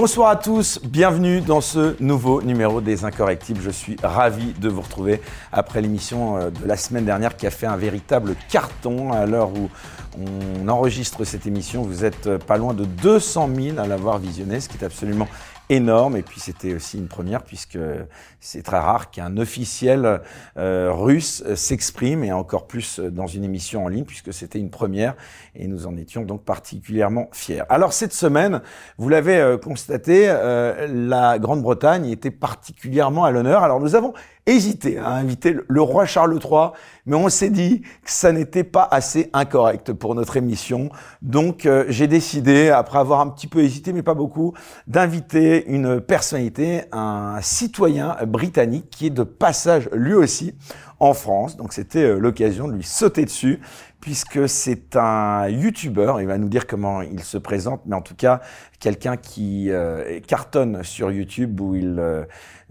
Bonsoir à tous, bienvenue dans ce nouveau numéro des Incorrectibles. Je suis ravi de vous retrouver après l'émission euh, de la semaine dernière qui a fait un véritable carton à l'heure où on enregistre cette émission. Vous êtes euh, pas loin de 200 000 à l'avoir visionné, ce qui est absolument énorme. Et puis c'était aussi une première puisque c'est très rare qu'un officiel euh, russe s'exprime et encore plus dans une émission en ligne puisque c'était une première et nous en étions donc particulièrement fiers. Alors cette semaine, vous l'avez euh, constaté, euh, la Grande-Bretagne était particulièrement à l'honneur. Alors nous avons hésité à inviter le roi Charles III, mais on s'est dit que ça n'était pas assez incorrect pour notre émission. Donc euh, j'ai décidé, après avoir un petit peu hésité, mais pas beaucoup, d'inviter une personnalité, un citoyen britannique qui est de passage lui aussi en France. Donc c'était euh, l'occasion de lui sauter dessus puisque c'est un YouTuber, il va nous dire comment il se présente, mais en tout cas quelqu'un qui euh, cartonne sur YouTube où il euh,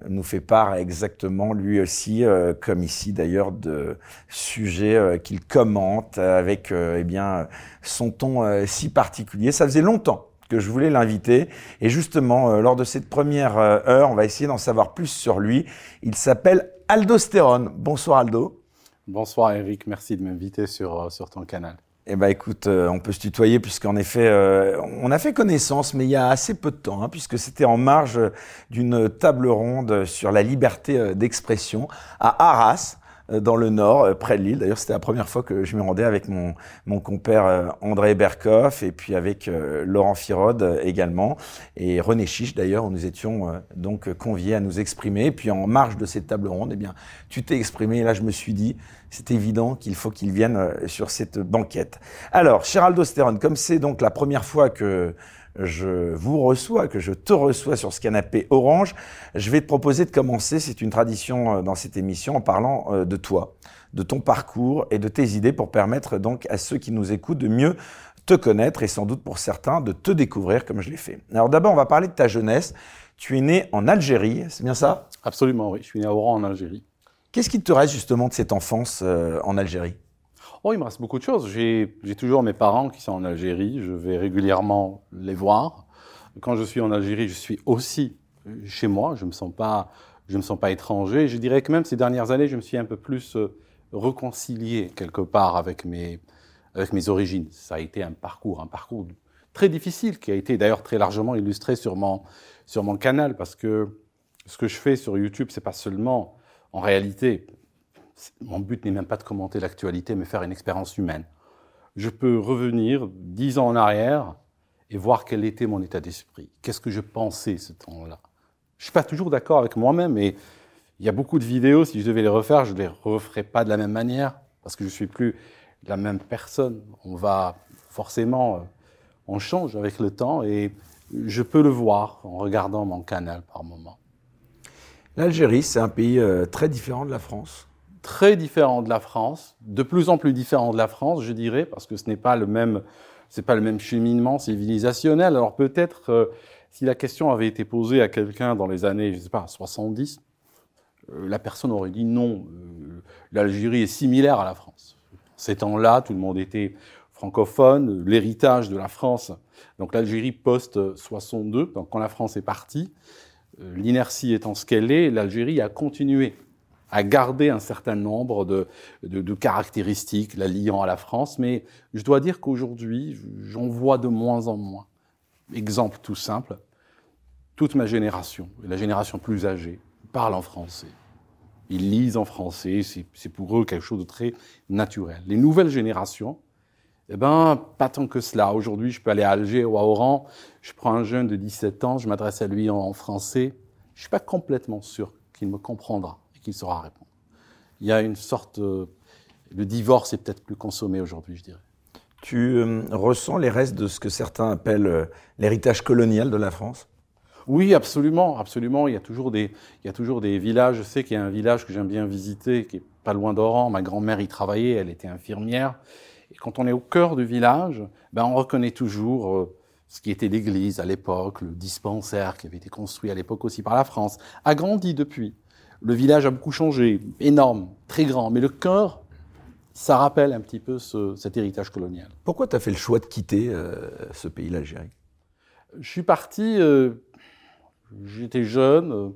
nous fait part exactement lui aussi, euh, comme ici d'ailleurs, de sujets qu'il commente avec eh bien son ton si particulier. Ça faisait longtemps que je voulais l'inviter. Et justement, lors de cette première heure, on va essayer d'en savoir plus sur lui. Il s'appelle Aldostérone. Bonsoir Aldo. Bonsoir Eric, merci de m'inviter sur, euh, sur ton canal. Eh ben écoute, euh, on peut se tutoyer puisqu'en effet, euh, on a fait connaissance, mais il y a assez peu de temps, hein, puisque c'était en marge d'une table ronde sur la liberté d'expression à Arras, euh, dans le nord, euh, près de Lille. D'ailleurs, c'était la première fois que je me rendais avec mon, mon compère euh, André Berkoff et puis avec Laurent Firode également et René Chiche d'ailleurs, où nous étions donc conviés à nous exprimer. Et puis en marge de cette table ronde, eh bien, tu t'es exprimé et là je me suis dit, c'est évident qu'il faut qu'il vienne sur cette banquette. Alors, Géraldo Sterone, comme c'est donc la première fois que je vous reçois, que je te reçois sur ce canapé orange, je vais te proposer de commencer, c'est une tradition euh, dans cette émission, en parlant euh, de toi, de ton parcours et de tes idées pour permettre donc à ceux qui nous écoutent de mieux te connaître et sans doute pour certains de te découvrir comme je l'ai fait. Alors d'abord, on va parler de ta jeunesse. Tu es né en Algérie, c'est bien ça? Absolument, oui. Je suis né à Oran en Algérie. Qu'est-ce qui te reste justement de cette enfance euh, en Algérie? Oh, il me reste beaucoup de choses. J'ai toujours mes parents qui sont en Algérie. Je vais régulièrement les voir. Quand je suis en Algérie, je suis aussi chez moi. Je ne me sens pas, me sens pas étranger. Je dirais que même ces dernières années, je me suis un peu plus euh, réconcilié quelque part avec mes, avec mes origines. Ça a été un parcours, un parcours très difficile qui a été d'ailleurs très largement illustré sur mon, sur mon canal parce que ce que je fais sur YouTube, c'est pas seulement en réalité mon but n'est même pas de commenter l'actualité, mais faire une expérience humaine. Je peux revenir dix ans en arrière et voir quel était mon état d'esprit. Qu'est-ce que je pensais ce temps-là? Je suis pas toujours d'accord avec moi-même, et il y a beaucoup de vidéos, si je devais les refaire, je ne les referais pas de la même manière, parce que je suis plus la même personne. On va forcément, euh, on change avec le temps, et je peux le voir en regardant mon canal par moment. L'Algérie, c'est un pays euh, très différent de la France très différent de la France, de plus en plus différent de la France, je dirais, parce que ce n'est pas le même, c'est pas le même cheminement civilisationnel. Alors peut-être, euh, si la question avait été posée à quelqu'un dans les années, je sais pas, 70, euh, la personne aurait dit non, euh, l'Algérie est similaire à la France. Ces temps-là, tout le monde était francophone, l'héritage de la France. Donc l'Algérie post-62, donc quand la France est partie, l'inertie étant ce qu'elle est, l'Algérie a continué à garder un certain nombre de, caractéristiques la liant à la France, mais je dois dire qu'aujourd'hui, j'en vois de moins en moins. Exemple tout simple, toute ma génération, la génération plus âgée, parle en français. Ils lisent en français, c'est pour eux quelque chose de très naturel. Les nouvelles générations, eh ben, pas tant que cela. Aujourd'hui, je peux aller à Alger ou à Oran, je prends un jeune de 17 ans, je m'adresse à lui en, français. Je suis pas complètement sûr qu'il me comprendra qu'il saura répondre. Il y a une sorte. Euh, le divorce est peut-être plus consommé aujourd'hui, je dirais. Tu euh, ressens les restes de ce que certains appellent euh, l'héritage colonial de la France? Oui, absolument, absolument. Il y a toujours des, il y a toujours des villages. Je sais qu'il y a un village que j'aime bien visiter, qui est pas loin d'Oran. Ma grand-mère y travaillait, elle était infirmière. Et quand on est au cœur du village, ben on reconnaît toujours ce qui était l'église à l'époque, le dispensaire qui avait été construit à l'époque aussi par la France, agrandi depuis. Le village a beaucoup changé, énorme, très grand, mais le cœur, ça rappelle un petit peu cet héritage colonial. Pourquoi tu as fait le choix de quitter euh, ce pays, l'Algérie? Je suis parti, euh, J'étais jeune, euh,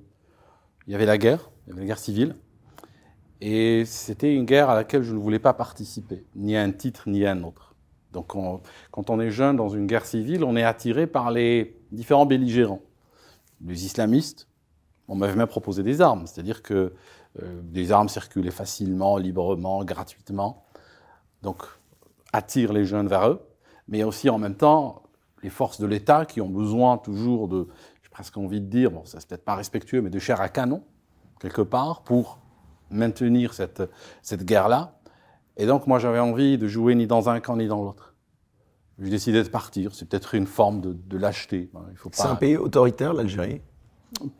il y avait la guerre, il y avait la guerre civile, et c'était une guerre à laquelle je ne voulais pas participer, ni à un titre ni à un autre. Donc quand on est jeune dans une guerre civile, on est attiré par les différents belligérants. Les islamistes, on m'avait même proposé des armes, c'est-à-dire que euh, des armes circulaient facilement, librement, gratuitement. Donc attire les jeunes vers eux, mais aussi en même temps les forces de l'État qui ont besoin toujours de, j'ai presque envie de dire, bon, ça c'est peut-être pas respectueux, mais de chair à canon, quelque part, pour maintenir cette, cette guerre-là. Et donc, moi, j'avais envie de jouer ni dans un camp ni dans l'autre. J'ai décidé de partir. C'est peut-être une forme de, de lâcheté. C'est un pays autoritaire, l'Algérie?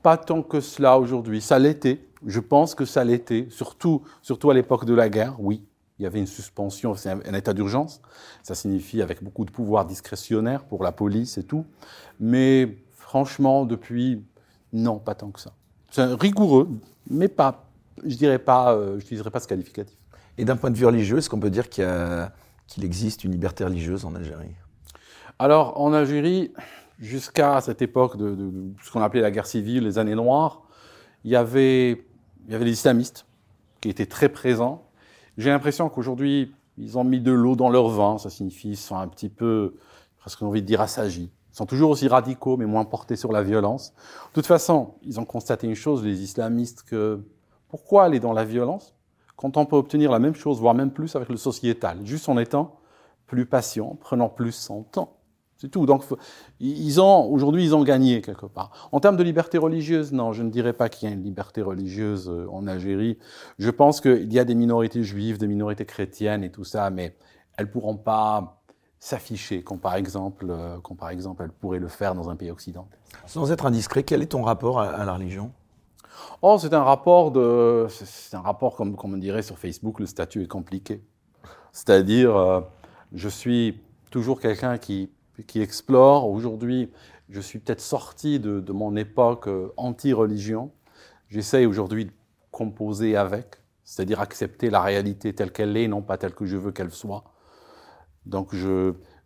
Pas tant que cela aujourd'hui. Ça l'était. Je pense que ça l'était. Surtout, surtout à l'époque de la guerre, oui il y avait une suspension, c'est un, état d'urgence. Ça signifie avec beaucoup de pouvoir discrétionnaire pour la police et tout. Mais franchement, depuis, non, pas tant que ça. C'est rigoureux, mais pas, je dirais pas, euh, je dirais pas ce qualificatif. Et d'un point de vue religieux, est-ce qu'on peut dire qu'il existe une liberté religieuse en Algérie? Alors, en Algérie, jusqu'à cette époque de, de, ce qu'on appelait la guerre civile, les années noires, il y avait, il y avait les islamistes qui étaient très présents j'ai l'impression qu'aujourd'hui, ils ont mis de l'eau dans leur vin. Ça signifie qu'ils sont un petit peu, presque envie de dire, assagis. Ils sont toujours aussi radicaux, mais moins portés sur la violence. De toute façon, ils ont constaté une chose, les islamistes, que pourquoi aller dans la violence quand on peut obtenir la même chose, voire même plus avec le sociétal, juste en étant plus patient, prenant plus son temps. C'est tout. Donc, ils ont, aujourd'hui, ils ont gagné quelque part. En termes de liberté religieuse, non, je ne dirais pas qu'il y a une liberté religieuse euh, en Algérie. Je pense qu'il y a des minorités juives, des minorités chrétiennes et tout ça, mais elles pourront pas s'afficher comme par exemple, euh, comme par exemple, elles pourraient le faire dans un pays occidental. Sans être indiscret, quel est ton rapport à, la religion? Oh, c'est un rapport de, c'est un rapport comme, on dirait sur Facebook, le statut est compliqué. C'est-à-dire, euh, je suis toujours quelqu'un qui explore. Aujourd'hui, je suis peut-être sorti de, de, mon époque euh, anti-religion. J'essaye aujourd'hui de composer avec, c'est-à-dire accepter la réalité telle qu'elle est, non pas telle que je veux qu'elle soit. Donc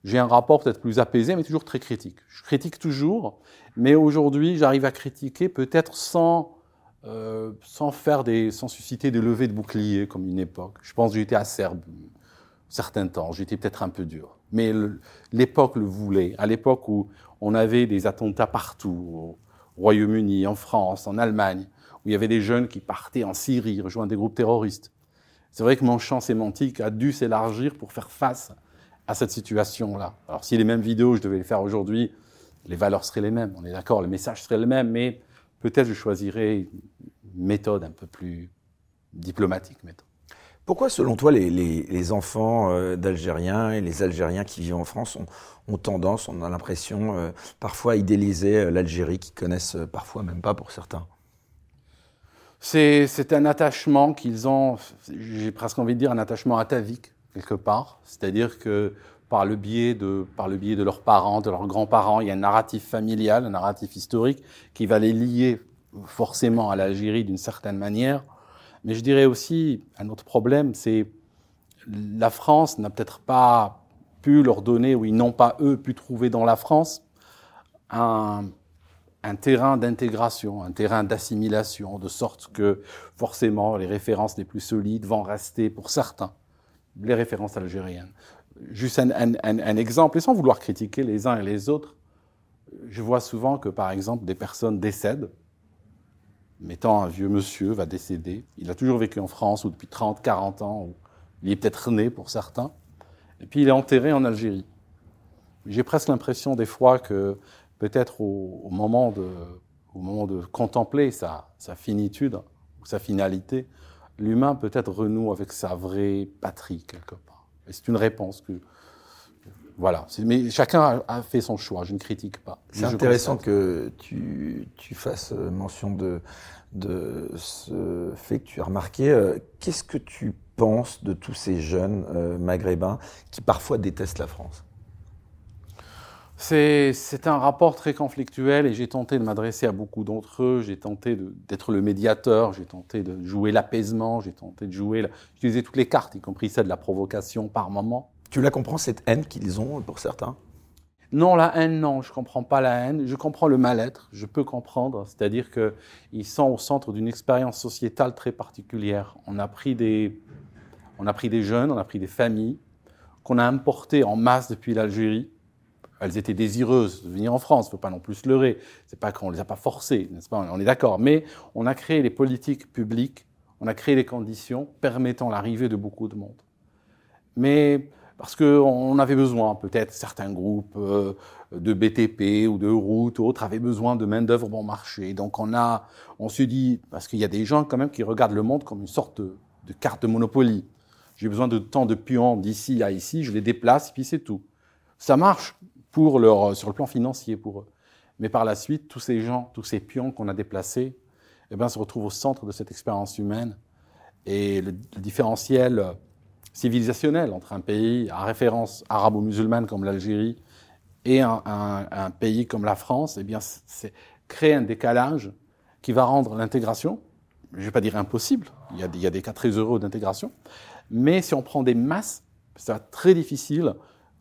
j'ai un rapport peut-être plus apaisé, mais toujours très critique. Je critique toujours, mais aujourd'hui j'arrive à critiquer peut-être sans, euh, sans faire des, sans susciter des levées de boucliers comme une époque. Je pense que été acerbe certains temps, j'étais peut-être un peu dur. Mais l'époque le voulait. À l'époque où on avait des attentats partout, au Royaume-Uni, en France, en Allemagne, où il y avait des jeunes qui partaient en Syrie, rejoindre des groupes terroristes. C'est vrai que mon champ sémantique a dû s'élargir pour faire face à cette situation-là. Alors si les mêmes vidéos, je devais les faire aujourd'hui, les valeurs seraient les mêmes, on est d'accord, le message serait le même, mais peut-être je choisirais une méthode un peu plus diplomatique. Mettons. Pourquoi, selon toi, les, enfants euh, d'Algériens et les Algériens qui vivent en France ont, tendance, on a l'impression, euh, parfois à idéaliser euh, l'Algérie, qu'ils connaissent parfois même pas pour certains? C'est un attachement qu'ils ont, j'ai presque envie de dire un attachement atavique, quelque part. C'est-à-dire que par le, biais de, par le biais de leurs parents, de leurs grands-parents, il y a un narratif familial, un narratif historique qui va les lier forcément à l'Algérie d'une certaine manière. Mais je dirais aussi, un autre problème, c'est la France n'a peut-être pas pu leur donner, ou ils n'ont pas, eux, pu trouver dans la France un, un terrain d'intégration, un terrain d'assimilation, de sorte que forcément les références les plus solides vont rester pour certains, les références algériennes. Juste un, exemple, et sans vouloir critiquer les uns et les autres, je vois souvent que par exemple des personnes décèdent mettant un vieux monsieur va décéder. Il a toujours vécu en France ou depuis 30, 40 ans, ou il est peut-être né pour certains. Et puis il est enterré en Algérie. J'ai presque l'impression des fois que peut-être au, moment de, au moment de contempler sa, sa finitude ou sa finalité, l'humain peut-être renoue avec sa vraie patrie quelque part. C'est une réponse que voilà. Mais chacun a, fait son choix. Je ne critique pas. C'est intéressant que tu, tu, fasses euh, mention de, de ce fait que tu as remarqué. Euh, qu'est-ce que tu penses de tous ces jeunes euh, maghrébins qui parfois détestent la France? C'est un rapport très conflictuel et j'ai tenté de m'adresser à beaucoup d'entre eux. J'ai tenté d'être le médiateur, j'ai tenté de jouer l'apaisement, j'ai tenté de jouer, d'utiliser toutes les cartes, y compris celle de la provocation par moment. Tu la comprends, cette haine qu'ils ont pour certains? Non, la haine, non, je comprends pas la haine. Je comprends le mal-être, je peux comprendre. C'est-à-dire qu'ils sont au centre d'une expérience sociétale très particulière. On a pris des, on a pris des jeunes, on a pris des familles qu'on a importées en masse depuis l'Algérie. Elles étaient désireuses de venir en France, il ne faut pas non plus se leurrer. C'est pas qu'on les a pas forcées, n'est-ce pas? On est d'accord. Mais on a créé les politiques publiques, on a créé les conditions permettant l'arrivée de beaucoup de monde. Mais parce qu'on avait besoin, peut-être certains groupes euh, de BTP ou de routes ou autres avaient besoin de main-d'œuvre bon marché. Donc on a, on se dit, parce qu'il y a des gens quand même qui regardent le monde comme une sorte de, carte de Monopoly. J'ai besoin de tant de pions d'ici à ici, je les déplace, puis c'est tout. Ça marche pour leur, sur le plan financier pour eux. Mais par la suite, tous ces gens, tous ces pions qu'on a déplacés, eh ben, se retrouvent au centre de cette expérience humaine. Et le, différentiel civilisationnel entre un pays à référence arabo-musulmane comme l'Algérie et un, pays comme la France, eh bien, c'est créer un décalage qui va rendre l'intégration, je ne vais pas dire impossible, il y, a, il y a des cas très heureux d'intégration, mais si on prend des masses, c'est très difficile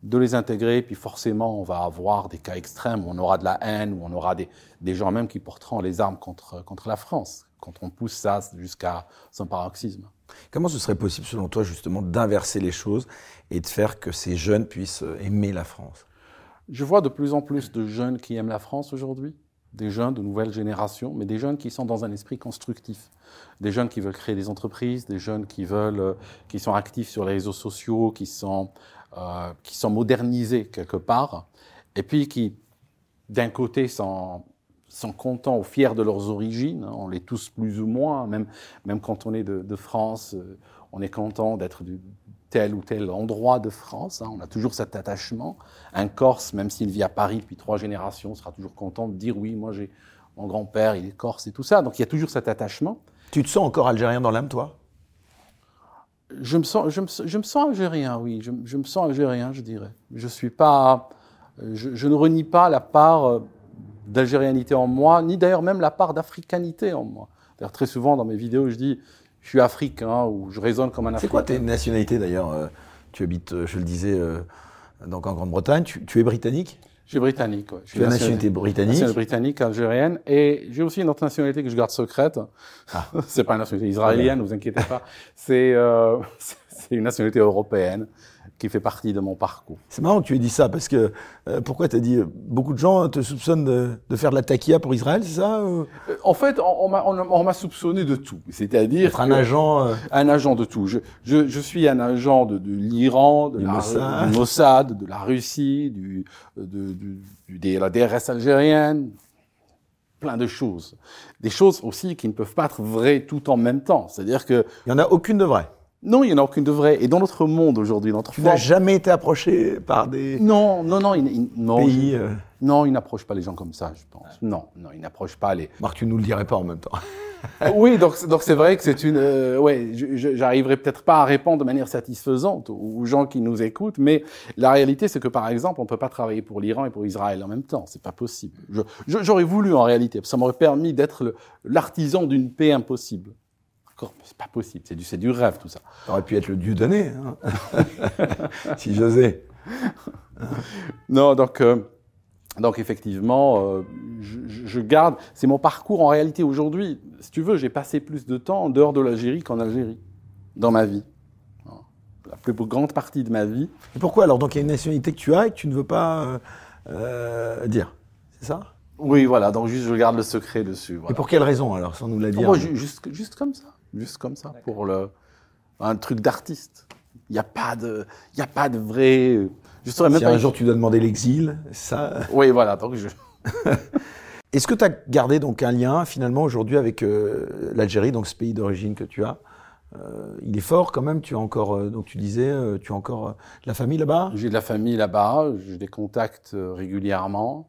de les intégrer, puis forcément on va avoir des cas extrêmes où on aura de la haine, où on aura des, des gens même qui porteront les armes contre, contre la France, quand on pousse ça jusqu'à son paroxysme. Comment ce serait possible, selon toi, justement, d'inverser les choses et de faire que ces jeunes puissent euh, aimer la France? Je vois de plus en plus de jeunes qui aiment la France aujourd'hui, des jeunes de nouvelle génération, mais des jeunes qui sont dans un esprit constructif, des jeunes qui veulent créer des entreprises, des jeunes qui veulent, euh, qui sont actifs sur les réseaux sociaux, qui sont, euh, qui sont modernisés quelque part, et puis qui, d'un côté, sont contents ou fiers de leurs origines. Hein, on l'est tous plus ou moins, même, même quand on est de, France, euh, on est content d'être du tel ou tel endroit de France. Hein, on a toujours cet attachement. Un Corse, même s'il vit à Paris depuis trois générations, sera toujours content de dire oui, moi j'ai mon grand-père, il est Corse et tout ça. Donc il y a toujours cet attachement. Tu te sens encore algérien dans l'âme, toi? Je me, sens, je, me, je me sens algérien, oui. Je, je, me sens algérien, je dirais. Je suis pas, je, je ne renie pas la part euh, d'algérianité en moi, ni d'ailleurs même la part d'africanité en moi. D'ailleurs, très souvent dans mes vidéos, je dis je suis africain ou je résonne comme un africain. C'est quoi tes nationalités d'ailleurs euh, Tu habites, euh, je le disais, euh, donc en Grande-Bretagne. Tu, es britannique? Je suis britannique, ouais. Je tu as nationalité britannique Nationalité britannique, algérienne. Et j'ai aussi une autre nationalité que je garde secrète. Ah. c'est pas une nationalité israélienne, ne vous inquiétez pas. C'est une nationalité européenne qui fait partie de mon parcours. C'est marrant que tu aies dit ça, parce que euh, pourquoi tu as dit, euh, beaucoup de gens te soupçonnent de, faire de la taquilla pour Israël, c'est ça euh, En fait, on, on m'a soupçonné de tout, c'est-à-dire... un agent... Un agent de tout. Je, je, je suis un agent de, de l'Iran, de, la, Mossad. du Mossad, de la Russie, du, de, du, de la DRS algérienne, plein de choses. Des choses aussi qui ne peuvent pas être vraies tout en même temps. C'est-à-dire que... Il n'y en a aucune de vraie non, il n'y en a aucune de vraie. Et dans notre monde aujourd'hui, notre tu n'as jamais été approché par des non, non, non, il, non, pays. Euh. Non, il n'approche pas les gens comme ça, je pense. Non, non, il n'approche pas les. Marc, tu nous le dirais pas en même temps. oui, donc donc c'est vrai que c'est une. Euh, ouais, j'arriverai peut-être pas à répondre de manière satisfaisante aux gens qui nous écoutent, mais la réalité, c'est que par exemple, on peut pas travailler pour l'Iran et pour Israël en même temps. C'est pas possible. J'aurais voulu en réalité, ça m'aurait permis d'être l'artisan d'une paix impossible c'est pas possible, c'est du, du rêve tout ça. Aurait pu être le dieu donné, hein si j'osais. non, donc, euh, donc effectivement, euh, je, je, garde, c'est mon parcours en réalité aujourd'hui. Si tu veux, j'ai passé plus de temps en dehors de l'Algérie qu'en Algérie, dans ma vie. La plus grande partie de ma vie. Et pourquoi alors? Donc il y a une nationalité que tu as et que tu ne veux pas euh, dire, c'est ça? Oui, voilà, donc juste je garde le secret dessus. Et pour quelle raison alors, sans nous la dire? Moi, juste, juste comme ça juste comme ça, pour le, un truc d'artiste. Il n'y a pas de, il a pas de vrai. Je saurais même si un jour tu dois demander l'exil, ça. Oui, voilà. Donc je. Est-ce que tu as gardé donc un lien finalement aujourd'hui avec euh, l'Algérie, donc ce pays d'origine que tu as? Euh, Il est fort quand même. Tu as encore, euh, donc tu disais, tu as encore de la famille là-bas? J'ai de la famille là-bas. J'ai des contacts régulièrement.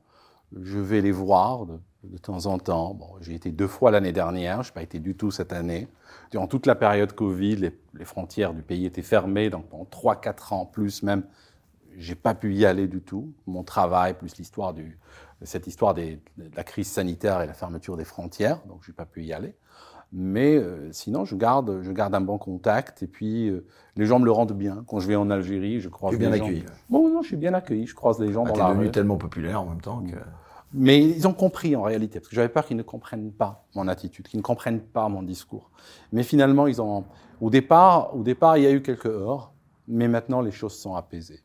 Je vais les voir de, de temps en temps. Bon, j'ai été deux fois l'année dernière. Je n'ai pas été du tout cette année. Durant toute la période Covid, les, frontières du pays étaient fermées, donc pendant 3-4 ans plus même, j'ai pas pu y aller du tout. Mon travail, plus l'histoire du, cette histoire des, de la crise sanitaire et la fermeture des frontières, donc j'ai pas pu y aller. Mais euh, sinon, je garde, je garde un bon contact. Et puis, euh, les gens me le rendent bien. Quand je vais en Algérie, je croise Tu es bien accueilli. gens. Bon, non, je suis bien accueilli. Je croise les gens Ah, dans la devenu tellement populaire en même temps que. Mais ils ont compris en réalité, parce que j'avais peur qu'ils ne comprennent pas mon attitude, qu'ils ne comprennent pas mon discours. Mais finalement, ils ont. Au départ, au départ, il y a eu quelques heurts, mais maintenant les choses sont apaisées.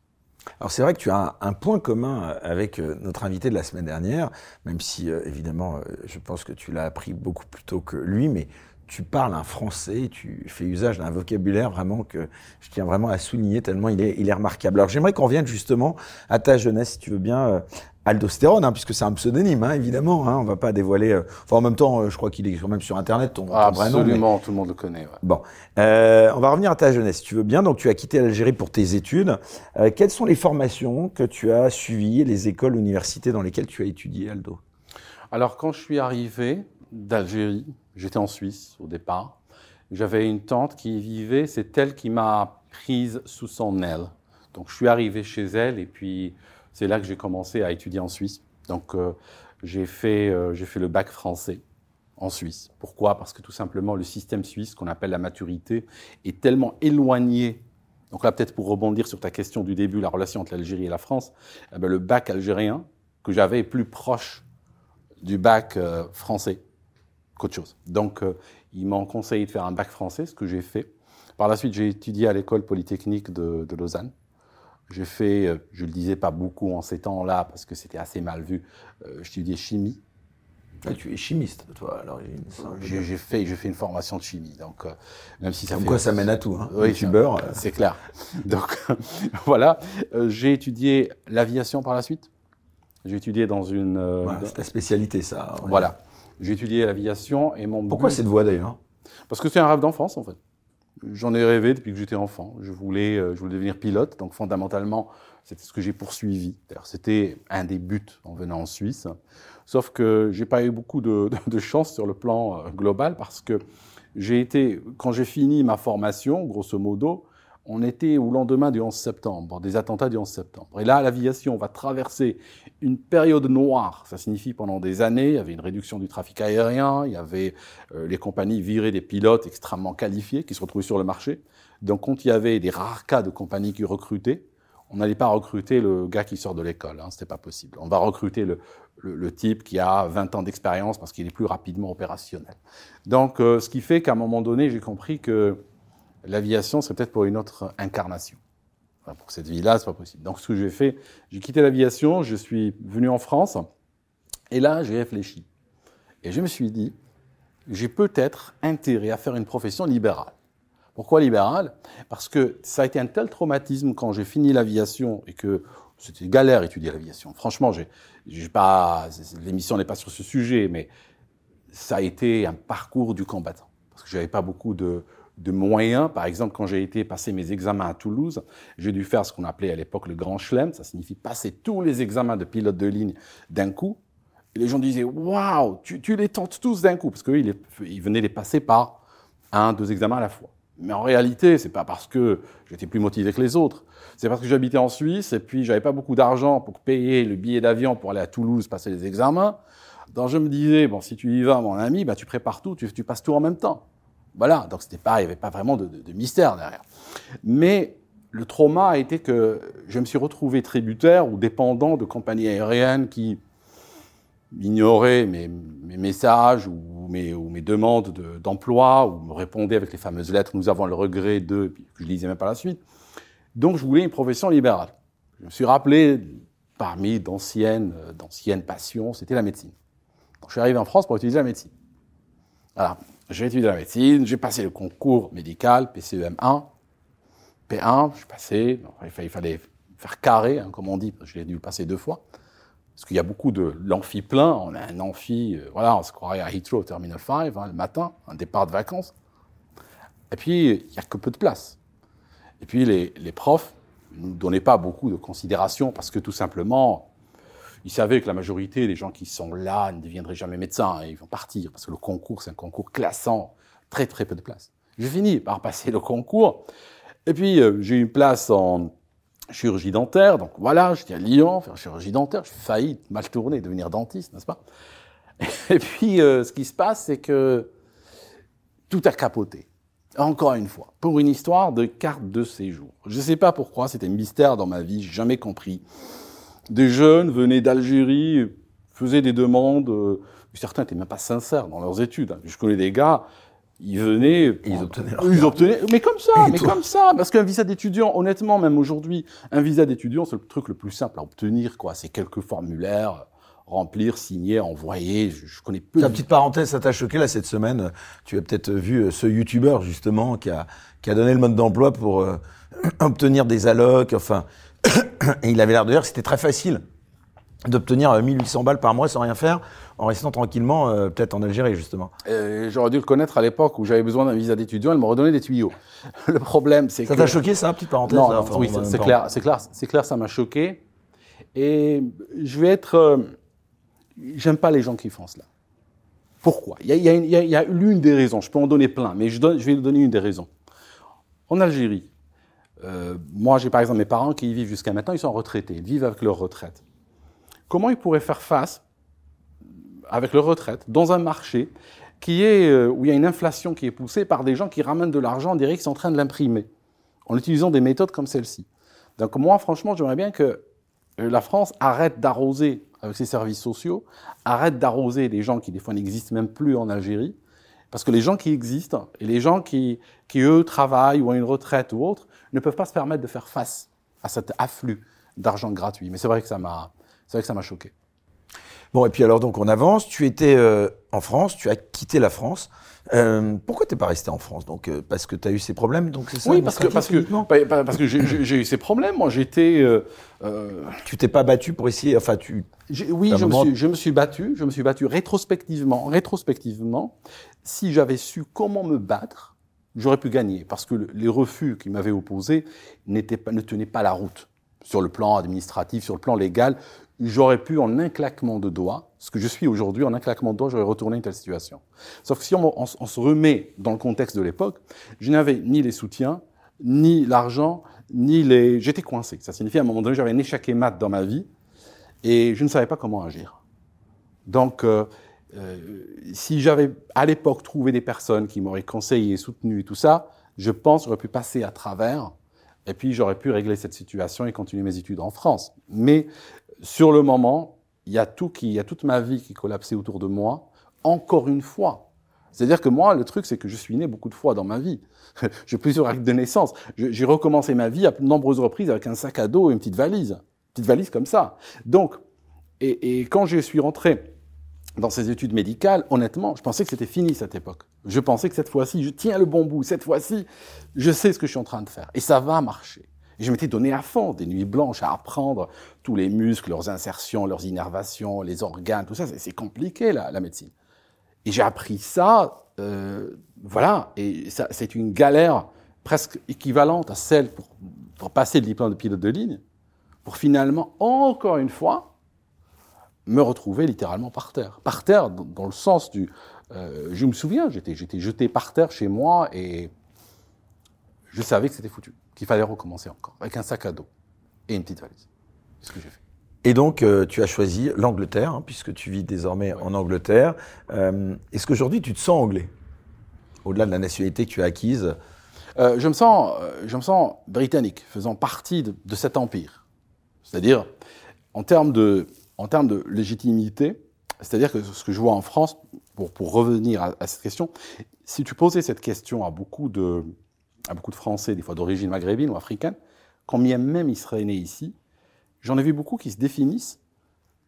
Alors c'est vrai que tu as un, point commun avec euh, notre invité de la semaine dernière, même si euh, évidemment euh, je pense que tu l'as appris beaucoup plus tôt que lui, mais tu parles un français, tu fais usage d'un vocabulaire vraiment que je tiens vraiment à souligner tellement il est, il est remarquable. Alors j'aimerais qu'on revienne justement à ta jeunesse, si tu veux bien, euh, Aldostérone, hein, puisque c'est un pseudonyme, hein, évidemment. Hein, on va pas dévoiler. euh, Enfin, en même temps, euh, je crois qu'il est quand même sur Internet ton, ton vrai nom. mais- Absolument, tout le monde le connaît. ouais. Bon, Euh, on va revenir à ta jeunesse, si tu veux bien. Donc, tu as quitté l'Algérie pour tes études. Quelles sont les formations que tu as suivies, les écoles, universités dans lesquelles tu as étudié, Aldo? Alors, quand je suis arrivé d'Algérie, j'étais en Suisse au départ. J'avais une tante qui y vivait, c'est elle qui m'a prise sous son aile. Donc, je suis arrivé chez elle et puis c'est là que j'ai commencé à étudier en Suisse. Donc, euh, j'ai fait, euh, fait le bac français en Suisse. Pourquoi? Parce que tout simplement, le système suisse, qu'on appelle la maturité, est tellement éloigné. Donc là, peut-être pour rebondir sur ta question du début, la relation entre l'Algérie et la France, eh ben, le bac algérien que j'avais est plus proche du bac euh, français qu'autre chose. Donc, ils m'ont conseillé de faire un bac français, ce que j'ai fait. Par la suite, j'ai étudié à l'école polytechnique de Lausanne. J'ai fait, euh, je le disais pas beaucoup en ces temps-là parce que c'était assez mal vu, euh, j'étudiais chimie. Ah, Tu es chimiste, toi, à l'origine. J'ai fait, j'ai fait une formation de chimie. Donc, euh, même si ça Comme fait- quoi, ça mène à tout. Hein. Oui, youtubeur. ça- C'est clair. Donc, voilà. Euh, j'ai étudié l'aviation par la suite. J'ai étudié dans une. euh, Voilà, c'est ta spécialité, ça. voilà. J'ai étudié l'aviation et mon. Pourquoi but- cette voie d'ailleurs? Parce que c'est un rêve d'enfance, en fait. J'en ai rêvé depuis que j'étais enfant. Je voulais, euh, je voulais devenir pilote. Donc, fondamentalement, c'était ce que j'ai poursuivi. C'était un des buts en venant en Suisse. Sauf que j'ai pas eu beaucoup de, de- de chance sur le plan euh, global parce que j'ai été, quand j'ai fini ma formation, grosso modo, on était au lendemain du 11 septembre, des attentats du 11 septembre. Et là, l'aviation va traverser une période noire. Ça signifie pendant des années, il y avait une réduction du trafic aérien, il y avait euh, les compagnies viraient des pilotes extrêmement qualifiés qui se retrouvaient sur le marché. Donc, quand il y avait des rares cas de compagnies qui recrutaient, on n'allait pas recruter le gars qui sort de l'école, hein, c'était pas possible. On va recruter le type qui a 20 ans d'expérience parce qu'il est plus rapidement opérationnel. Donc, euh, ce qui fait qu'à un moment donné, j'ai compris que l'aviation, c'est peut-être pour une autre incarnation. Pour cette vie-là, c'est pas possible. Donc, ce que j'ai fait, j'ai quitté l'aviation, je suis venu en France, et là, j'ai réfléchi. Et je me suis dit, j'ai peut-être intérêt à faire une profession libérale. Pourquoi libérale? Parce que ça a été un tel traumatisme quand j'ai fini l'aviation et que c'était galère étudier l'aviation. Franchement, j'ai pas, l'émission n'est pas sur ce sujet, mais ça a été un parcours du combattant. Parce que j'avais pas beaucoup de, de moyens. Par exemple, quand j'ai été passer mes examens à Toulouse, j'ai dû faire ce qu'on appelait à l'époque le grand chelem. Ça signifie passer tous les examens de pilote de ligne d'un coup. Et les gens disaient Waouh, tu, les tentes tous d'un coup. Parce qu'eux, ils, les- ils venaient les passer par un, deux examens à la fois. Mais en réalité, c'est pas parce que j'étais plus motivé que les autres. C'est parce que j'habitais en Suisse et puis j'avais pas beaucoup d'argent pour payer le billet d'avion pour aller à Toulouse passer les examens. Donc je me disais, bon, si tu y vas, mon ami, bah, tu prépares tout, tu passes tout en même temps. Voilà, donc c'était pas, il n'y avait pas vraiment de, mystère derrière. Mais le trauma a été que je me suis retrouvé tributaire ou dépendant de compagnies aériennes qui ignoraient mes, mes messages ou mes, demandes de- d'emploi ou me répondaient avec les fameuses lettres « nous avons le regret de », puis que je lisais même par la suite. Donc je voulais une profession libérale. Je me suis rappelé, parmi d'anciennes passions, c'était la médecine. Donc, je suis arrivé en France pour étudier la médecine. Voilà. J'ai étudié la médecine, j'ai passé le concours médical, PCEM1, P1, je suis passé, il fallait, faire carré, hein, comme on dit, je l'ai dû passer deux fois. Parce qu'il y a beaucoup de l'amphi plein, on a un amphi, euh, voilà, on se croirait à Heathrow Terminal 5, hein, le matin, un départ de vacances. Et puis, il n'y a que peu de place. Et puis, les, les profs ne nous donnaient pas beaucoup de considération parce que tout simplement, ils savaient que la majorité des gens qui sont là ne deviendraient jamais médecins et ils vont partir parce que le concours, c'est un concours classant, très très peu de place. J'ai fini par passer le concours et puis euh, j'ai eu une place en chirurgie dentaire, donc voilà, j'étais à Lyon, faire chirurgie dentaire, j'ai failli mal tourner, devenir dentiste, n'est-ce pas? Et puis euh, ce qui se passe, c'est que tout a capoté. Encore une fois, pour une histoire de carte de séjour. Je ne sais pas pourquoi, c'était un mystère dans ma vie, jamais compris. Des jeunes venaient d'Algérie, faisaient des demandes, euh, certains n'étaient même pas sincères dans leurs études. Je connais des gars, ils venaient, ils obtenaient, leur ils obtenaient, mais comme ça, mais comme ça, parce qu'un visa d'étudiant, honnêtement, même aujourd'hui, un visa d'étudiant, c'est le truc le plus simple à obtenir, quoi. C'est quelques formulaires, remplir, signer, envoyer. Je, connais peu. La petite parenthèse, ça t'a choqué là cette semaine. Tu as peut-être vu euh, ce youtubeur justement qui a qui a donné le mode d'emploi pour euh, obtenir des allocs. Enfin, et il avait l'air de dire que c'était très facile d'obtenir 1800 euh, balles par mois sans rien faire, en restant tranquillement, peut-être en Algérie justement. J'aurais dû le connaître à l'époque où j'avais besoin d'un visa d'étudiant, elle me redonnait des tuyaux. le problème, c'est que... Ça t'a choqué ça, petite parenthèse Non, oui, c'est clair, c'est clair, c'est clair, ça m'a choqué. Et je vais être j'aime pas les gens qui font cela. Pourquoi? Il y, a, l'une des raisons, je peux en donner plein, mais je, je vais donner une des raisons. En Algérie, euh, moi j'ai par exemple mes parents qui y vivent jusqu'à maintenant, ils sont retraités, ils vivent avec leur retraite. Comment ils pourraient faire face avec leur retraite dans un marché qui est, euh, où il y a une inflation qui est poussée par des gens qui ramènent de l'argent, on qui sont en train de l'imprimer, en utilisant des méthodes comme celle-ci. Donc moi franchement j'aimerais bien que euh, la France arrête d'arroser avec ses services sociaux, arrête d'arroser les gens qui des fois n'existent même plus en Algérie, parce que les gens qui existent et les gens qui eux travaillent ou ont une retraite ou autre ne peuvent pas se permettre de faire face à cet afflux d'argent gratuit. Mais c'est vrai que ça m'a, c'est vrai que ça m'a choqué. Bon, et puis alors donc on avance. Tu étais euh, en France, tu as quitté la France. Euh, pourquoi t'es pas resté en France Donc euh, parce que tu as eu ces problèmes, donc c'est ça Oui, parce que parce que parce que j'ai eu ces problèmes. Moi, j'étais. Euh tu t'es pas battu pour essayer. Enfin, tu. Oui, je me, suis, je me suis battu. Je me suis battu rétrospectivement. Rétrospectivement, si j'avais su comment me battre, j'aurais pu gagner parce que les refus qui m'avaient opposé pas, ne tenaient pas la route sur le plan administratif, sur le plan légal j'aurais pu, en un claquement de doigts, ce que je suis aujourd'hui, en un claquement de doigts, j'aurais retourné une telle situation. Sauf que si on, se remet dans le contexte de l'époque, je n'avais ni les soutiens, ni l'argent, ni les... J'étais coincé. Ça signifie, à un moment donné, j'avais un échec et mat dans ma vie, et je ne savais pas comment agir. Donc, euh, euh, si j'avais, à l'époque, trouvé des personnes qui m'auraient conseillé, soutenu et tout ça, je pense j'aurais pu passer à travers et puis j'aurais pu régler cette situation et continuer mes études en France. Mais sur le moment, il y a tout qui, il y a toute ma vie qui collapsait autour de moi, encore une fois. C'est-à-dire que moi, le truc, c'est que je suis né beaucoup de fois dans ma vie. J'ai plusieurs actes de naissance. J'ai recommencé ma vie à de nombreuses reprises avec un sac à dos et une petite valise. Petite valise comme ça. Donc, et, et quand je suis rentré dans ces études médicales, honnêtement, je pensais que c'était fini cette époque. Je pensais que cette fois-ci, je tiens le bon bout. Cette fois-ci, je sais ce que je suis en train de faire. Et ça va marcher. Et je m'étais donné à fond, des nuits blanches, à apprendre tous les muscles, leurs insertions, leurs innervations, les organes, tout ça. C'est compliqué, la, la, médecine. Et j'ai appris ça, euh, voilà, et c'est une galère presque équivalente à celle pour, pour passer le diplôme de pilote de ligne, pour finalement, encore une fois, me retrouver littéralement par terre. Par terre, dans, le sens du... Euh, je me souviens, j'étais, j'étais jeté par terre chez moi et je savais que c'était foutu qu'il fallait recommencer encore, avec un sac à dos et une petite valise. C'est ce que j'ai fait. Et donc, euh, tu as choisi l'Angleterre, hein, puisque tu vis désormais en Angleterre. Euh, est-ce qu'aujourd'hui, tu te sens anglais Au-delà de la nationalité que tu as acquise? Je, me sens, je me sens britannique, faisant partie de, cet empire. C'est-à-dire, en termes de, en termes de légitimité, c'est-à-dire que ce que je vois en France, pour, pour revenir à, cette question, si tu posais cette question à beaucoup de, à beaucoup de Français, des fois d'origine maghrébine ou africaine, quand même ils seraient nés ici, j'en ai vu beaucoup qui se définissent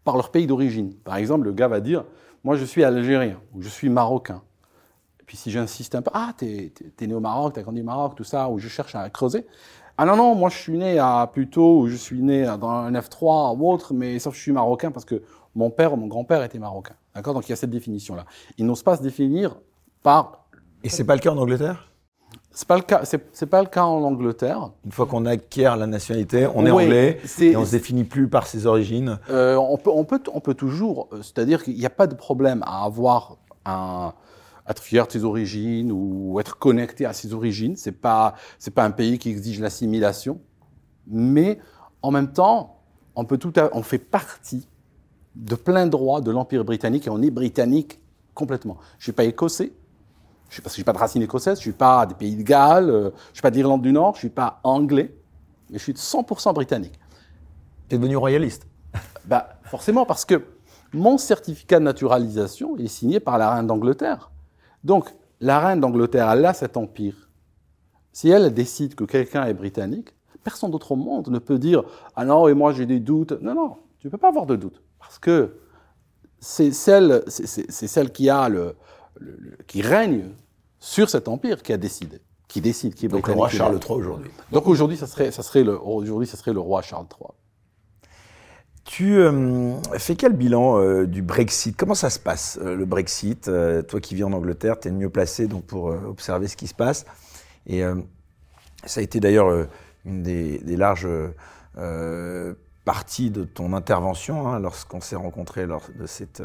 par leur pays d'origine. Par exemple, le gars va dire Moi, je suis algérien ou je suis marocain. Et puis si j'insiste un peu Ah, t'es es, né au Maroc, t'as grandi au Maroc, tout ça, ou je cherche à creuser. Ah non, non, moi je suis né à plutôt, ou je suis né dans un F3 ou autre, mais sauf que je suis marocain parce que mon père ou mon grand-père était marocain. D'accord? Donc il y a cette définition-là. Ils n'osent pas se définir par. Et c'est pas le cas en Angleterre? C'est pas le cas. C'est pas le cas en Angleterre. Une fois qu'on acquiert la nationalité, on est anglais et on se définit plus par ses origines. Euh, on peut, on peut, on peut toujours. Euh, c'est-à-dire qu'il n'y a pas de problème à avoir un être fier de ses origines ou être connecté à ses origines. C'est pas, c'est pas un pays qui exige l'assimilation, mais en même temps, on peut tout, on fait partie de plein droit de l'Empire britannique et on est britannique complètement. Je suis pas écossais, Je, parce que je n'ai pas de racines écossaises, je suis pas des pays de Galles, euh, je suis pas d'Irlande du Nord, je suis pas anglais, mais je suis 100% britannique. Tu es devenu royaliste bah, Forcément, parce que mon certificat de naturalisation est signé par la reine d'Angleterre. Donc, la reine d'Angleterre, elle a cet empire. Si elle décide que quelqu'un est britannique, personne d'autre au monde ne peut dire Ah non, et moi j'ai des doutes. Non, non, tu ne peux pas avoir de doutes. Parce que c'est celle, c'est, celle qui, a le, qui règne sur cet empire qui a décidé. Qui décide, qui est Donc le roi Charles III aujourd'hui. Donc aujourd'hui, ça serait, ça serait le, aujourd'hui, ça serait le roi Charles III. Tu euh, fais quel bilan euh, du Brexit? Comment ça se passe, euh, le Brexit? Toi qui vis en Angleterre, tu es le mieux placé donc, pour observer ce qui se passe. Et ça a été d'ailleurs une des, larges parties de ton intervention hein, lorsqu'on s'est rencontrés lors de cette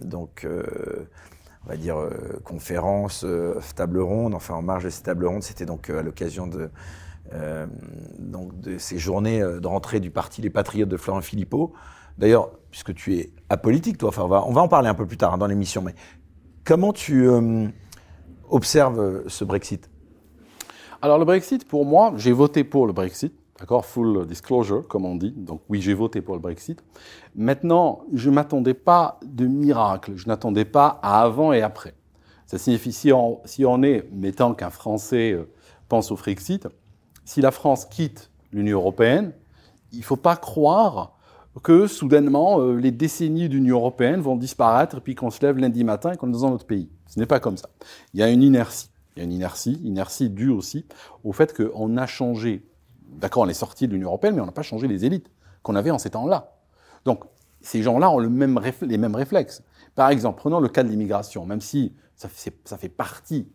donc, on va dire conférence, table ronde, enfin en marge de cette table ronde. C'était donc à l'occasion de euh, donc de ces journées euh, de rentrée du parti Les Patriotes de Florent Philippot. D'ailleurs, puisque tu es apolitique, toi, on, va, en parler un peu plus tard hein, dans l'émission, mais comment tu euh, observes ce Brexit? Alors, le Brexit, pour moi, j'ai voté pour le Brexit. D'accord Full disclosure, comme on dit. Donc oui, j'ai voté pour le Brexit. Maintenant, je ne m'attendais pas de miracle. Je n'attendais pas à avant et après. Ça signifie, si on, si on est, mettant qu'un Français pense au Brexit, si la France quitte l'Union européenne, il ne faut pas croire que soudainement euh, les décennies d'Union européenne vont disparaître et puis qu'on se lève lundi matin et qu'on est dans un autre pays. Ce n'est pas comme ça. Il y a une inertie. Il y a une inertie, inertie due aussi au fait qu'on a changé. D'accord, on est sorti de l'Union européenne, mais on n'a pas changé les élites qu'on avait en ces temps-là. Donc, ces gens-là ont les mêmes réflexes. Par exemple, prenons le cas de l'immigration, même si ça fait partie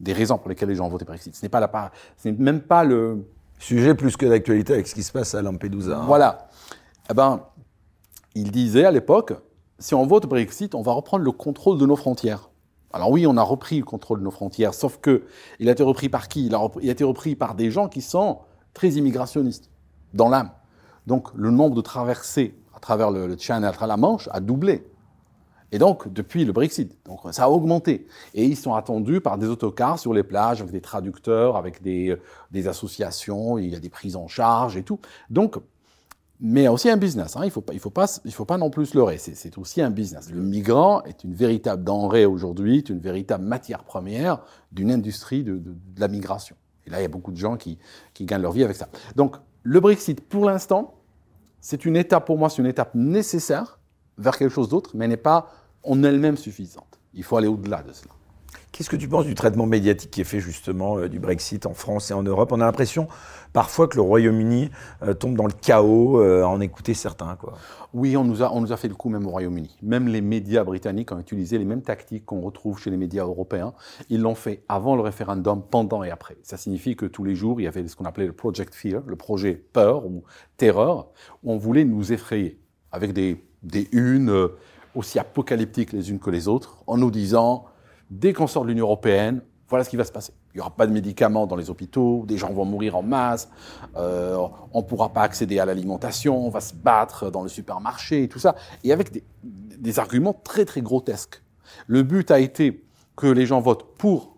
des raisons pour lesquelles les gens ont voté Brexit. Ce n'est pas la ce n'est même pas le sujet plus que d'actualité avec ce qui se passe à Lampedusa. Hein. Voilà. Eh ben, il disait à l'époque, si on vote Brexit, on va reprendre le contrôle de nos frontières. Alors oui, on a repris le contrôle de nos frontières, sauf que il a été repris par qui? Il a, il a été repris par des gens qui sont très immigrationnistes dans l'âme. Donc le nombre de traversées à travers le, le Channel, à travers la Manche, a doublé. Et donc, depuis le Brexit, donc ça a augmenté. Et ils sont attendus par des autocars sur les plages, avec des traducteurs, avec des, des associations, il y a des prises en charge et tout. Donc, mais aussi un business. Hein. Il ne faut, pas, il faut, faut pas non plus leurrer. C'est aussi un business. Le migrant est une véritable denrée aujourd'hui, une véritable matière première d'une industrie de, la migration. Et là, il y a beaucoup de gens qui gagnent leur vie avec ça. Donc, le Brexit, pour l'instant, c'est une étape, pour moi, c'est une étape nécessaire vers quelque chose d'autre, mais n'est pas en elle-même suffisante. Il faut aller au-delà de cela. Qu'est-ce que tu penses du traitement médiatique qui est fait justement euh, du Brexit en France et en Europe? On a l'impression parfois que le Royaume-Uni euh, tombe dans le chaos euh, à en écouter certains. Quoi. Oui, on nous, a, on nous a fait le coup même au Royaume-Uni. Même les médias britanniques ont utilisé les mêmes tactiques qu'on retrouve chez les médias européens. Ils l'ont fait avant le référendum, pendant et après. Ça signifie que tous les jours, il y avait ce qu'on appelait le Project Fear, le projet peur ou terreur, où on voulait nous effrayer avec des, des unes aussi apocalyptiques les unes que les autres, en nous disant, dès qu'on sort de l'Union européenne, voilà ce qui va se passer. Il n'y aura pas de médicaments dans les hôpitaux, des gens vont mourir en masse, euh, on ne pourra pas accéder à l'alimentation, on va se battre dans le supermarché et tout ça, et avec des, des arguments très très grotesques. Le but a été que les gens votent pour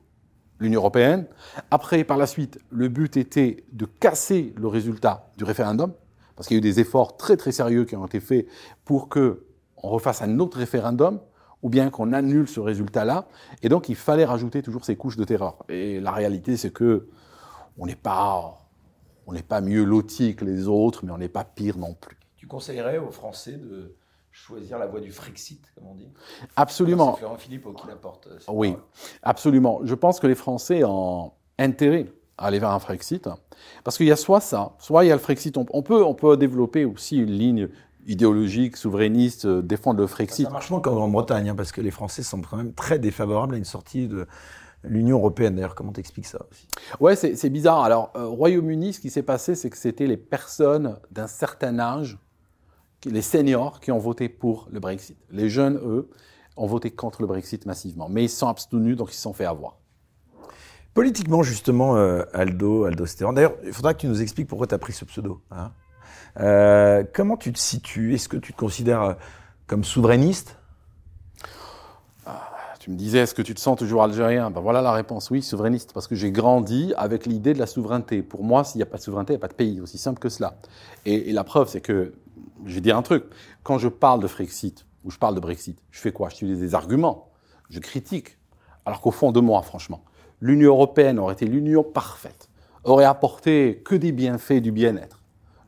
l'Union européenne. Après, par la suite, le but était de casser le résultat du référendum, parce qu'il y a eu des efforts très très sérieux qui ont été faits pour que on refasse un autre référendum, ou bien qu'on annule ce résultat-là. Et donc, il fallait rajouter toujours ces couches de terreur. Et la réalité, c'est que on n'est pas, on n'est pas mieux loti que les autres, mais on n'est pas pire non plus. Tu conseillerais aux Français de choisir la voie du Frexit, comme on dit? Absolument. C'est Florent qui l'apporte. Oui, absolument. Je pense que les Français ont intérêt à aller vers un Frexit, parce qu'il y a soit ça, soit il y a le Frexit. On, peut, on peut développer aussi une ligne idéologique, souverainiste, euh, défendre le Frexit. Ça marche moins qu'en Grande-Bretagne, hein, parce que les Français sont quand même très défavorables à une sortie de l'Union européenne. D'ailleurs, comment t'expliques ça aussi? Ouais, c'est bizarre. Alors, euh, Royaume-Uni, ce qui s'est passé, c'est que c'était les personnes d'un certain âge, les seniors, qui ont voté pour le Brexit. Les jeunes, eux, ont voté contre le Brexit massivement. Mais ils se sont abstenus, donc ils se sont fait avoir. Politiquement, justement, euh, Aldo, Aldo Stéphane. D'ailleurs, il faudra que tu nous expliques pourquoi tu as pris ce pseudo. Hein? Euh, comment tu te situes? Est-ce que tu te considères euh, comme souverainiste? Ah, tu me disais, est-ce que tu te sens toujours algérien? Ben voilà la réponse, oui, souverainiste, parce que j'ai grandi avec l'idée de la souveraineté. Pour moi, s'il n'y a pas de souveraineté, il n'y a pas de pays, aussi simple que cela. Et, la preuve, c'est que, je vais dire un truc, quand je parle de Frexit, ou je parle de Brexit, je fais quoi? Je utilise des arguments, je critique, alors qu'au fond de moi, franchement, l'Union européenne aurait été l'union parfaite, aurait apporté que des bienfaits du bien-être.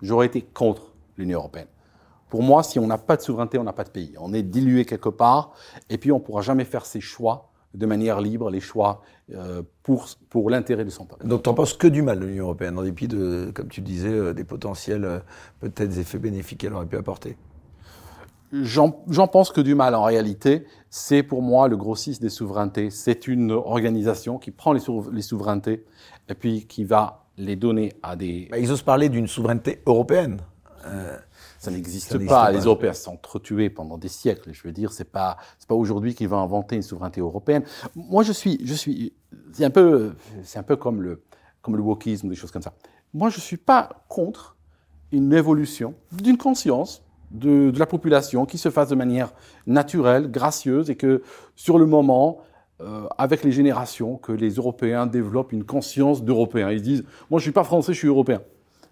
J'aurais été contre l'Union européenne. Pour moi, si on n'a pas de souveraineté, on n'a pas de pays. On est dilué quelque part, et puis on ne pourra jamais faire ses choix de manière libre, les choix euh, pour, pour l'intérêt de son peuple. Donc tu n'en penses que du mal, l'Union européenne, en dépit de, comme tu disais, euh, des potentiels, euh, peut-être des effets bénéfiques qu'elle aurait pu apporter? J'en pense que du mal en réalité. C'est pour moi le grossiste des souverainetés. C'est une organisation qui prend les, les, souverainetés et puis qui va les donner à des. Bah, ils osent parler d'une souveraineté européenne. Ça n'existe pas. Les Européens sont entretués pendant des siècles. Je veux dire, c'est pas c'est pas aujourd'hui qu'ils vont inventer une souveraineté européenne. Moi, je suis je suis c'est un peu c'est un peu comme le comme le wokisme ou des choses comme ça. Moi, je suis pas contre une évolution d'une conscience de, de, la population qui se fasse de manière naturelle, gracieuse et que sur le moment, euh, avec les générations, que les Européens développent une conscience d'Européens. Ils disent, moi je suis pas français, je suis européen.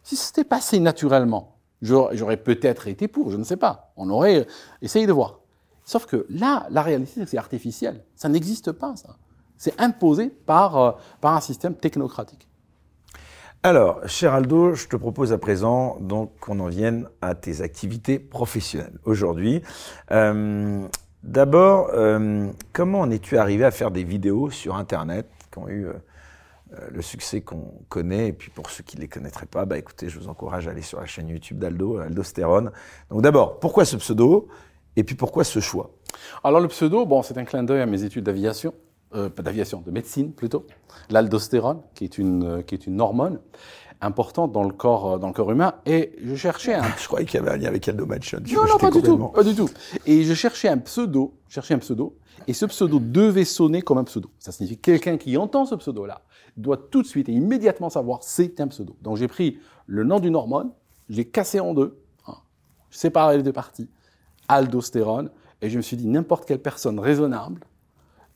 Si c'était passé naturellement, J'aurais peut-être été pour, je ne sais pas. On aurait essayé de voir. Sauf que là, la réalité, c'est que c'est artificiel. Ça n'existe pas, ça. C'est imposé par, euh, par un système technocratique. Alors, cher Aldo, je te propose à présent qu'on en vienne à tes activités professionnelles aujourd'hui. Euh, D'abord, euh, comment en es-tu arrivé à faire des vidéos sur Internet qui ont eu euh, euh, le succès qu'on connaît? Et puis pour ceux qui ne les connaîtraient pas, bah écoutez, je vous encourage à aller sur la chaîne YouTube d'Aldo, Aldostérone. Donc d'abord, pourquoi ce pseudo? Et puis pourquoi ce choix? Alors le pseudo, bon, c'est un clin d'œil à mes études d'aviation. Pas d'aviation, de médecine plutôt, l'aldostérone, qui est une qui est une hormone importante dans le corps dans le corps humain. Et je cherchais un. je croyais qu'il y avait un lien avec Aldo Machon. Non, non, pas du tout, pas du tout. Et je cherchais un pseudo, cherchais un pseudo, et ce pseudo devait sonner comme un pseudo. Ça signifie quelqu'un qui entend ce pseudo-là doit tout de suite et immédiatement savoir c'est un pseudo. Donc j'ai pris le nom d'une hormone, j'ai cassé en deux, hein, séparé les deux parties, aldostérone, et je me suis dit n'importe quelle personne raisonnable